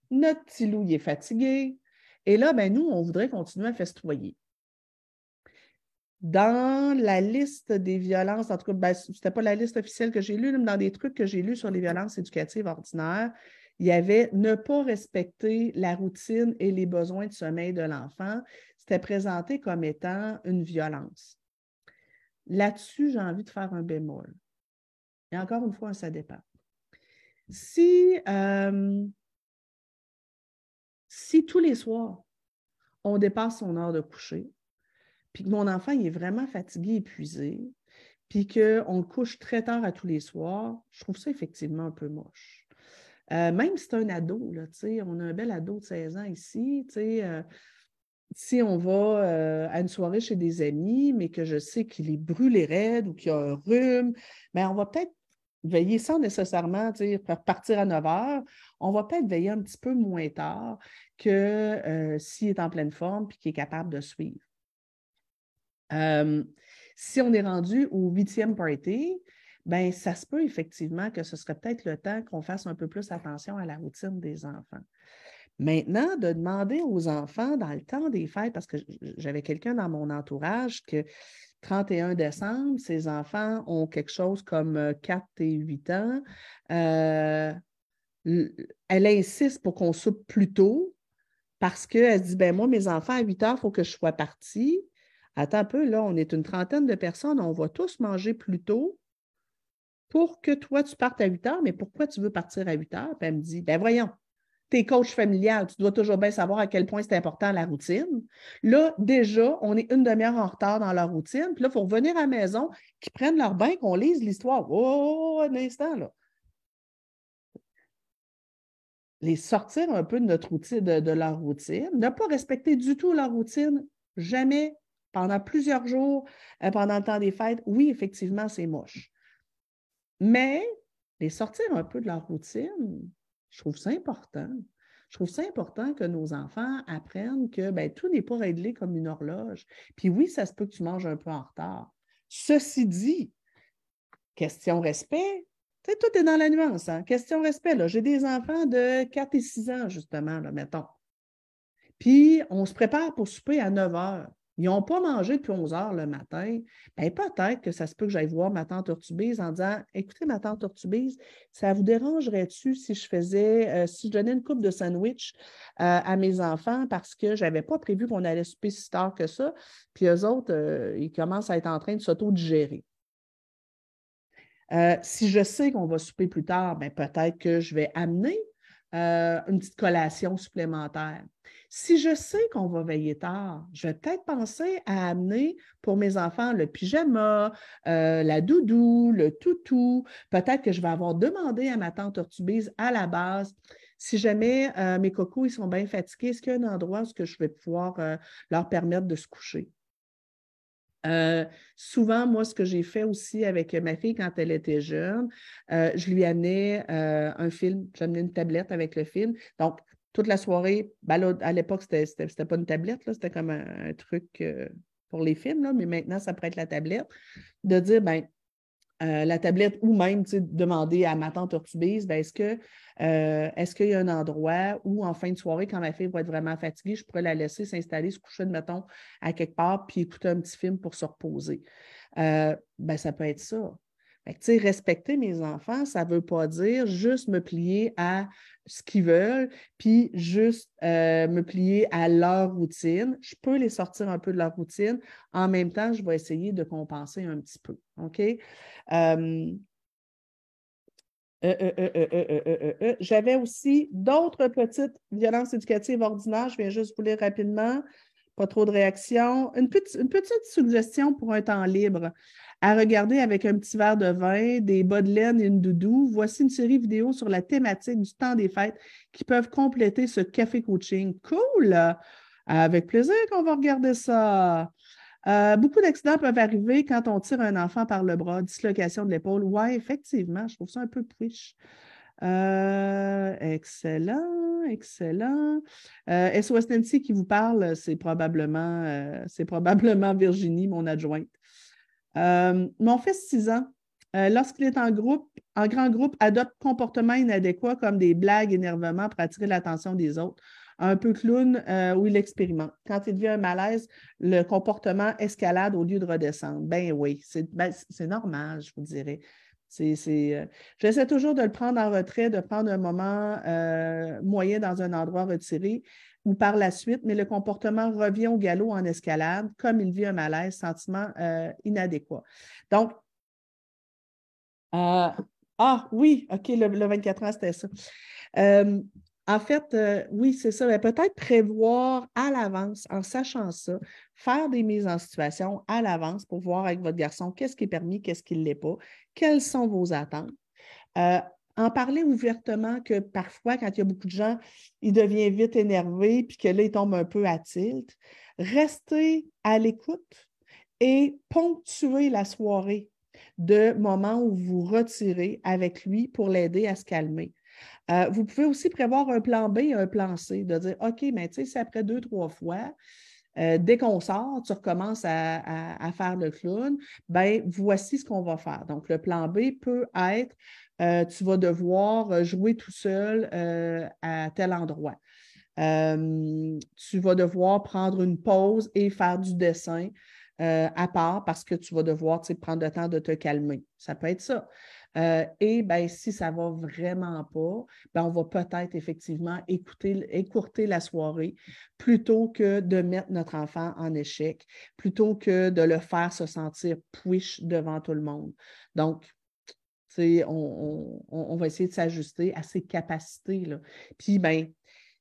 Notre petit loup, est fatigué. Et là, ben, nous, on voudrait continuer à festoyer. Dans la liste des violences, en tout cas, ben, ce n'était pas la liste officielle que j'ai lue, mais dans des trucs que j'ai lus sur les violences éducatives ordinaires, il y avait ne pas respecter la routine et les besoins de sommeil de l'enfant. C'était présenté comme étant une violence. Là-dessus, j'ai envie de faire un bémol. Et encore une fois, ça dépend. Si, euh, si tous les soirs, on dépasse son heure de coucher, puis que mon enfant est vraiment fatigué, épuisé, puis qu'on le couche très tard à tous les soirs, je trouve ça effectivement un peu moche. Euh, même si c'est un ado, on a un bel ado de 16 ans ici, euh, si on va euh, à une soirée chez des amis, mais que je sais qu'il est brûlé raide ou qu'il a un rhume, bien, on va peut-être veiller sans nécessairement dire partir à 9 heures. On va peut-être veiller un petit peu moins tard que euh, s'il est en pleine forme et qu'il est capable de suivre. Euh, si on est rendu au huitième party, ben ça se peut effectivement que ce serait peut-être le temps qu'on fasse un peu plus attention à la routine des enfants. Maintenant, de demander aux enfants dans le temps des fêtes, parce que j'avais quelqu'un dans mon entourage que 31 décembre, ses enfants ont quelque chose comme 4 euh, et 8 ans. Euh, elle insiste pour qu'on soupe plus tôt parce qu'elle dit ben moi, mes enfants, à 8 heures, il faut que je sois partie. Attends un peu, là, on est une trentaine de personnes, on va tous manger plus tôt pour que toi, tu partes à 8 heures, mais pourquoi tu veux partir à 8 heures? Puis elle me dit, ben voyons, tes coachs familiales, tu dois toujours bien savoir à quel point c'est important la routine. Là, déjà, on est une demi-heure en retard dans la routine. Puis là, il faut revenir à la maison, qu'ils prennent leur bain, qu'on lise l'histoire. Oh, un instant, là. les sortir un peu de notre routine, de, leur routine, ne pas respecter du tout leur routine, jamais, pendant plusieurs jours, euh, pendant le temps des fêtes, oui, effectivement, c'est moche. Mais les sortir un peu de leur routine, je trouve ça important. Je trouve ça important que nos enfants apprennent que ben, tout n'est pas réglé comme une horloge. Puis oui, ça se peut que tu manges un peu en retard. Ceci dit, question respect, tout est dans la nuance. Hein. Question respect, j'ai des enfants de 4 et 6 ans, justement, là, mettons. Puis, on se prépare pour souper à 9 heures. Ils n'ont pas mangé depuis 11 heures le matin. Bien, peut-être que ça se peut que j'aille voir ma tante Urtubise en disant Écoutez, ma tante Urtubise, ça vous dérangerait-tu si je faisais, euh, si je donnais une coupe de sandwich euh, à mes enfants parce que je n'avais pas prévu qu'on allait souper si tard que ça. Puis eux autres, euh, ils commencent à être en train de s'auto-digérer. si je sais qu'on va souper plus tard, bien, peut-être que je vais amener une petite collation supplémentaire. Si je sais qu'on va veiller tard, je vais peut-être penser à amener pour mes enfants le pyjama, euh, la doudou, le toutou. Peut-être que je vais avoir demandé à ma tante Ortubise à la base si jamais euh, mes cocos ils sont bien fatigués, est-ce qu'il y a un endroit où je vais pouvoir euh, leur permettre de se coucher? souvent, moi, ce que j'ai fait aussi avec ma fille quand elle était jeune, je lui amenais un film, j'amenais une tablette avec le film. Donc, toute la soirée, ben à l'époque, c'était, pas une tablette, c'était comme un, truc euh, pour les films, mais maintenant, ça pourrait être la tablette. De dire, ben, euh, la tablette ou même demander à ma tante Urtubise, ben, est-ce, que, euh, est-ce qu'il y a un endroit où en fin de soirée, quand ma fille va être vraiment fatiguée, je pourrais la laisser s'installer, se coucher, mettons, à quelque part, puis écouter un petit film pour se reposer? ben, ça peut être ça respecter mes enfants, ça ne veut pas dire juste me plier à ce qu'ils veulent, puis juste euh, me plier à leur routine. Je peux les sortir un peu de leur routine. En même temps, je vais essayer de compenser un petit peu. OK? J'avais aussi d'autres petites violences éducatives ordinaires. Je viens juste vous lire rapidement. Pas trop de réactions. Une, petite suggestion pour un temps libre à regarder avec un petit verre de vin, des bas de laine et une doudou. Voici une série vidéo sur la thématique du temps des fêtes qui peuvent compléter ce café coaching. Cool! Avec plaisir qu'on va regarder ça. Euh, beaucoup d'accidents peuvent arriver quand on tire un enfant par le bras, dislocation de l'épaule. Oui, effectivement, je trouve ça un peu riche. Euh, excellent, excellent. Euh, Nancy qui vous parle, c'est probablement, euh, probablement Virginie, mon adjointe. Euh, mon fils, 6 ans, euh, lorsqu'il est en groupe, en grand groupe, adopte comportements inadéquats comme des blagues, énervements pour attirer l'attention des autres. Un peu clown où il expérimente. Quand il devient un malaise, le comportement escalade au lieu de redescendre. Ben oui, c'est ben, normal, je vous dirais. J'essaie toujours de le prendre en retrait, de prendre un moment moyen dans un endroit retiré ou par la suite, mais le comportement revient au galop en escalade, comme il vit un malaise, sentiment euh, inadéquat. Donc, euh, ah oui, OK, le, 24 ans, c'était ça. Euh, en fait, oui, c'est ça. Peut-être prévoir à l'avance, en sachant ça, faire des mises en situation à l'avance pour voir avec votre garçon qu'est-ce qui est permis, qu'est-ce qui ne l'est pas, quelles sont vos attentes en parler ouvertement que parfois, quand il y a beaucoup de gens, il devient vite énervé, puis que là, il tombe un peu à tilt. Restez à l'écoute et ponctuer la soirée de moments où vous retirez avec lui pour l'aider à se calmer. Euh, vous pouvez aussi prévoir un plan B et un plan C, de dire OK, mais tu sais, c'est après deux, trois fois, euh, dès qu'on sort, tu recommences à, faire le clown, ben voici ce qu'on va faire. Donc, le plan B peut être euh, tu vas devoir jouer tout seul à tel endroit. tu vas devoir prendre une pause et faire du dessin à part parce que tu vas devoir prendre le temps de te calmer. Ça peut être ça. Et ben, si ça ne va vraiment pas, ben, on va peut-être effectivement écouter, écourter la soirée plutôt que de mettre notre enfant en échec, plutôt que de le faire se sentir push devant tout le monde. Donc, on, va essayer de s'ajuster à ses capacités. Là. Puis, ben,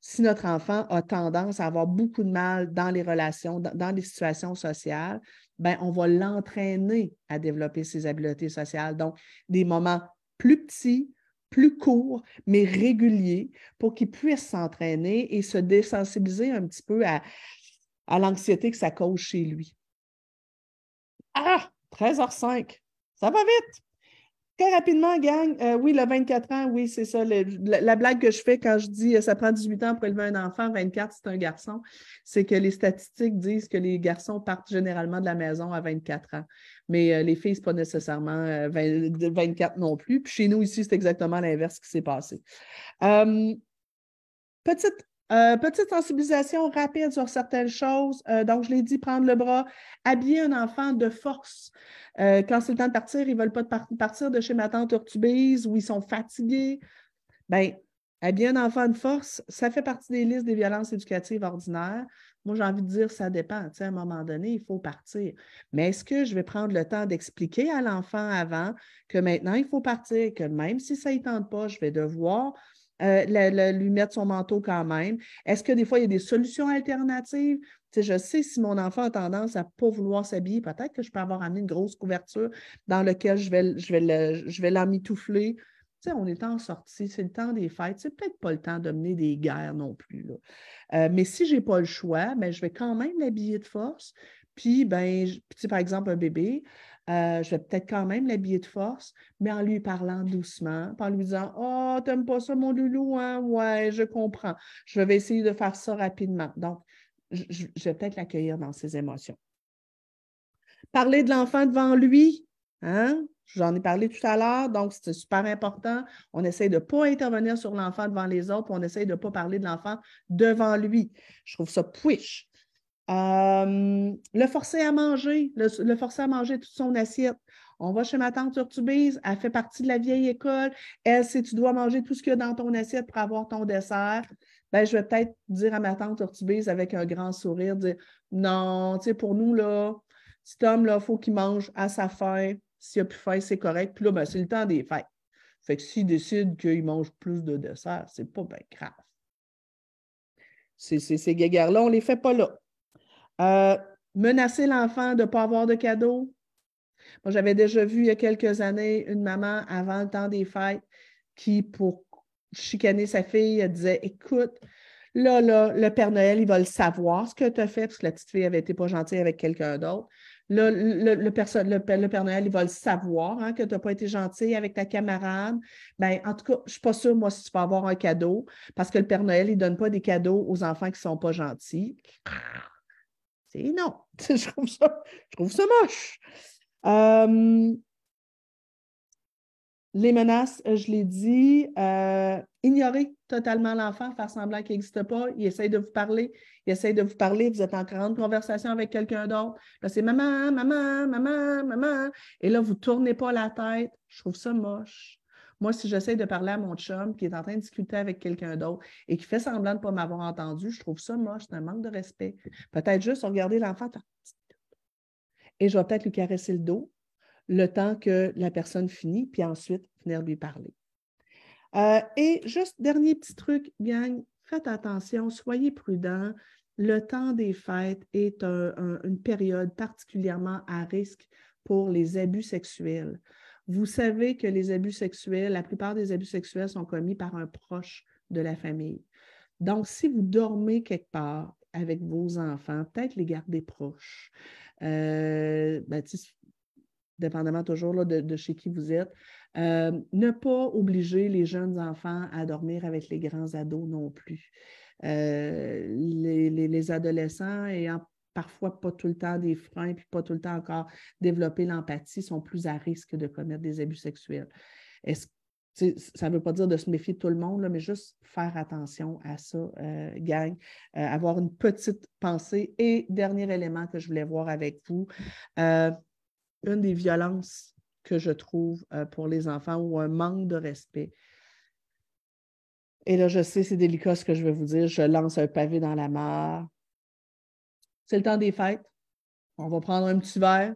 si notre enfant a tendance à avoir beaucoup de mal dans les relations, dans, les situations sociales, ben, on va l'entraîner à développer ses habiletés sociales. Donc, des moments plus petits, plus court, mais régulier, pour qu'il puisse s'entraîner et se désensibiliser un petit peu à, à l'anxiété que ça cause chez lui. Ah, 13h05, ça va vite. Très rapidement, gang, euh, oui, le 24 ans, oui, c'est ça. la, blague que je fais quand je dis euh, ça prend 18 ans pour élever un enfant, 24, c'est un garçon, c'est que les statistiques disent que les garçons partent généralement de la maison à 24 ans. Mais euh, les filles, ce n'est pas nécessairement 24 non plus. Puis chez nous, ici, c'est exactement l'inverse qui s'est passé. petite euh, petite sensibilisation rapide sur certaines choses. Euh, donc, je l'ai dit, prendre le bras, habiller un enfant de force. Euh, quand c'est le temps de partir, ils ne veulent pas partir de chez ma tante Urtubise ou ils sont fatigués. Bien, habiller un enfant de force, ça fait partie des listes des violences éducatives ordinaires. Moi, j'ai envie de dire, ça dépend. à un moment donné, il faut partir. Mais est-ce que je vais prendre le temps d'expliquer à l'enfant avant que maintenant, il faut partir, que même si ça ne tente pas, je vais devoir euh, lui mettre son manteau quand même? Est-ce que des fois, il y a des solutions alternatives? je sais si mon enfant a tendance à ne pas vouloir s'habiller, peut-être que je peux avoir amené une grosse couverture dans laquelle je vais, je vais, je vais l'emmitoufler. on est en sortie, c'est le temps des fêtes. C'est peut-être pas le temps de mener des guerres non plus. Euh, mais si je n'ai pas le choix, ben, je vais quand même l'habiller de force. Puis, ben, par exemple, un bébé, euh, je vais peut-être quand même l'habiller de force, mais en lui parlant doucement, en lui disant Oh, t'aimes pas ça, mon loulou, hein? Ouais, je comprends. Je vais essayer de faire ça rapidement. Donc, je, vais peut-être l'accueillir dans ses émotions. Parler de l'enfant devant lui, hein? J'en ai parlé tout à l'heure, donc c'est super important. On essaie de ne pas intervenir sur l'enfant devant les autres, on essaie de ne pas parler de l'enfant devant lui. Je trouve ça push. Le forcer à manger, le, forcer à manger toute son assiette. On va chez ma tante Urtubise, elle fait partie de la vieille école. Elle, si tu dois manger tout ce qu'il y a dans ton assiette pour avoir ton dessert, ben, je vais peut-être dire à ma tante Urtubise avec un grand sourire, dire non, tu pour nous, là, cet homme-là, il faut qu'il mange à sa faim. S'il a plus faim, c'est correct. Puis là, ben, c'est le temps des fêtes. Fait que s'il décide qu'il mange plus de dessert, c'est pas bien grave. Ces, ces, là on ne les fait pas là. Euh, menacer l'enfant de ne pas avoir de cadeau. Moi, j'avais déjà vu il y a quelques années une maman avant le temps des fêtes qui, pour chicaner sa fille, disait Écoute, là, là, le Père Noël, il va le savoir ce que tu as fait, parce que la petite fille avait été pas gentille avec quelqu'un d'autre. Là, le, le, Père Noël, il va le savoir hein, que tu n'as pas été gentil avec ta camarade. Ben, en tout cas, je ne suis pas sûre, moi, si tu vas avoir un cadeau, parce que le Père Noël, il ne donne pas des cadeaux aux enfants qui ne sont pas gentils non. [laughs] je, trouve ça, je trouve ça moche. Euh, les menaces, euh, je l'ai dit, euh, ignorer totalement l'enfant, faire semblant qu'il n'existe pas. Il essaye de vous parler, il essaye de vous parler, vous êtes en grande conversation avec quelqu'un d'autre. Là, c'est maman, maman, maman, maman. Et là, vous ne tournez pas la tête. Je trouve ça moche. Moi, si j'essaie de parler à mon chum qui est en train de discuter avec quelqu'un d'autre et qui fait semblant de ne pas m'avoir entendu, je trouve ça moche, c'est un manque de respect. Peut-être juste regarder l'enfant et je vais peut-être lui caresser le dos le temps que la personne finit, puis ensuite venir lui parler. Euh, et juste dernier petit truc, gang, faites attention, soyez prudents. Le temps des fêtes est une période particulièrement à risque pour les abus sexuels. Vous savez que les abus sexuels, la plupart des abus sexuels sont commis par un proche de la famille. Donc, si vous dormez quelque part avec vos enfants, peut-être les garder proches. Euh, ben, dépendamment toujours de, chez qui vous êtes. Euh, ne pas obliger les jeunes enfants à dormir avec les grands ados non plus. Euh, les, les, adolescents ayant parfois pas tout le temps des freins, puis pas tout le temps encore développer l'empathie, sont plus à risque de commettre des abus sexuels. Est-ce ça ne veut pas dire de se méfier de tout le monde, mais juste faire attention à ça, euh, gang. Euh, avoir une petite pensée. Et dernier élément que je voulais voir avec vous, euh, une des violences que je trouve pour les enfants ou un manque de respect. Et là, je sais, c'est délicat ce que je vais vous dire. Je lance un pavé dans la mare c'est le temps des fêtes. On va prendre un petit verre.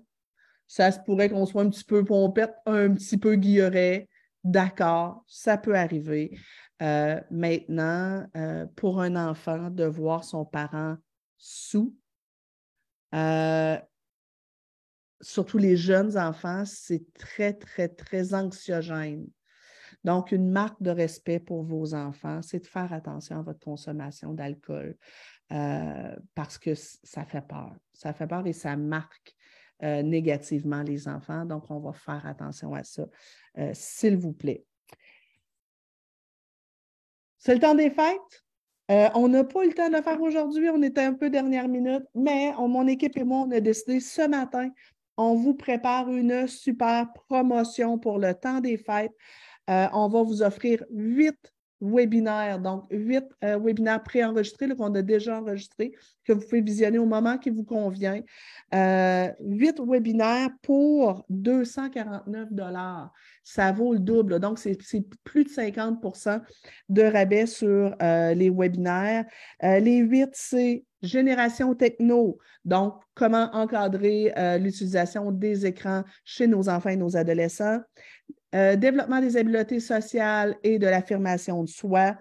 Ça se pourrait qu'on soit un petit peu pompette, un petit peu guilleret. D'accord, ça peut arriver. Euh, maintenant, euh, pour un enfant, de voir son parent sous, euh, surtout les jeunes enfants, c'est très, très, très anxiogène. Donc, une marque de respect pour vos enfants, c'est de faire attention à votre consommation d'alcool euh, parce que ça fait peur. Ça fait peur et ça marque euh, négativement les enfants. Donc, on va faire attention à ça, euh, s'il vous plaît. C'est le temps des fêtes. on n'a pas eu le temps de le faire aujourd'hui, on était un peu dernière minute, mais mon équipe et moi, on a décidé ce matin, on vous prépare une super promotion pour le temps des fêtes. on va vous offrir huit webinaires, donc huit euh, webinaires préenregistrés qu'on a déjà enregistrés, que vous pouvez visionner au moment qui vous convient. Euh, huit webinaires pour 249 Ça vaut le double. Donc, c'est plus de 50% de rabais sur euh, les webinaires. les huit, c'est Génération techno, donc comment encadrer l'utilisation des écrans chez nos enfants et nos adolescents. Euh, développement des habiletés sociales et de l'affirmation de soi,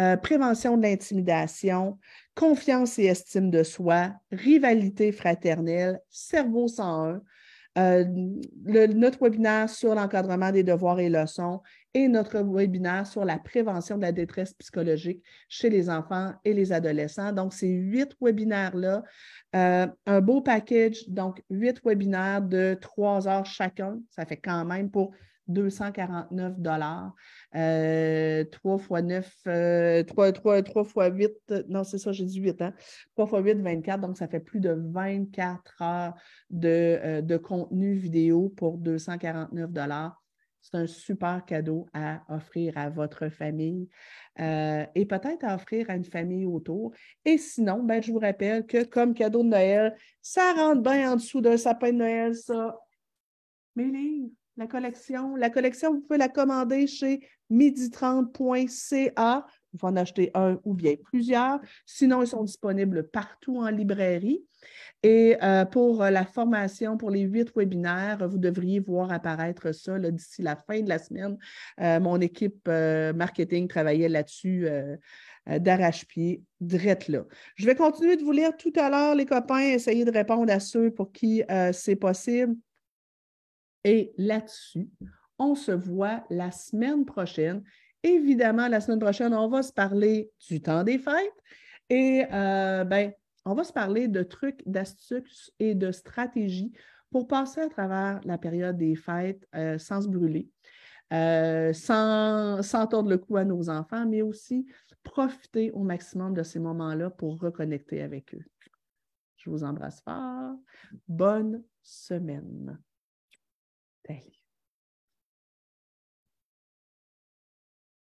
euh, prévention de l'intimidation, confiance et estime de soi, rivalité fraternelle, cerveau 101, euh, notre webinaire sur l'encadrement des devoirs et leçons et notre webinaire sur la prévention de la détresse psychologique chez les enfants et les adolescents. Donc, ces huit webinaires-là, un beau package, donc huit webinaires de trois heures chacun, ça fait quand même pour 249 dollars. 3 euh, fois 9, 3, 3, 3 fois 8, non, c'est ça, j'ai dit 8 ans. 3 fois 8, 24, donc ça fait plus de 24 heures de, euh, de contenu vidéo pour 249 dollars. C'est un super cadeau à offrir à votre famille euh, et peut-être à offrir à une famille autour. Et sinon, ben, je vous rappelle que comme cadeau de Noël, ça rentre bien en dessous d'un sapin de Noël, ça. Mes livres la collection. La collection, vous pouvez la commander chez midi30.ca. Vous pouvez en acheter un ou bien plusieurs. Sinon, ils sont disponibles partout en librairie. Et euh, pour la formation, pour les huit webinaires, vous devriez voir apparaître ça d'ici la fin de la semaine. Euh, mon équipe euh, marketing travaillait là-dessus d'arrache-pied, drette là. Je vais continuer de vous lire tout à l'heure, les copains, essayer de répondre à ceux pour qui c'est possible. Et là-dessus, on se voit la semaine prochaine. Évidemment, la semaine prochaine, on va se parler du temps des fêtes et euh, ben, on va se parler de trucs, d'astuces et de stratégies pour passer à travers la période des fêtes euh, sans se brûler, euh, sans, sans tordre le cou à nos enfants, mais aussi profiter au maximum de ces moments-là pour reconnecter avec eux. Je vous embrasse fort. Bonne semaine. Dale.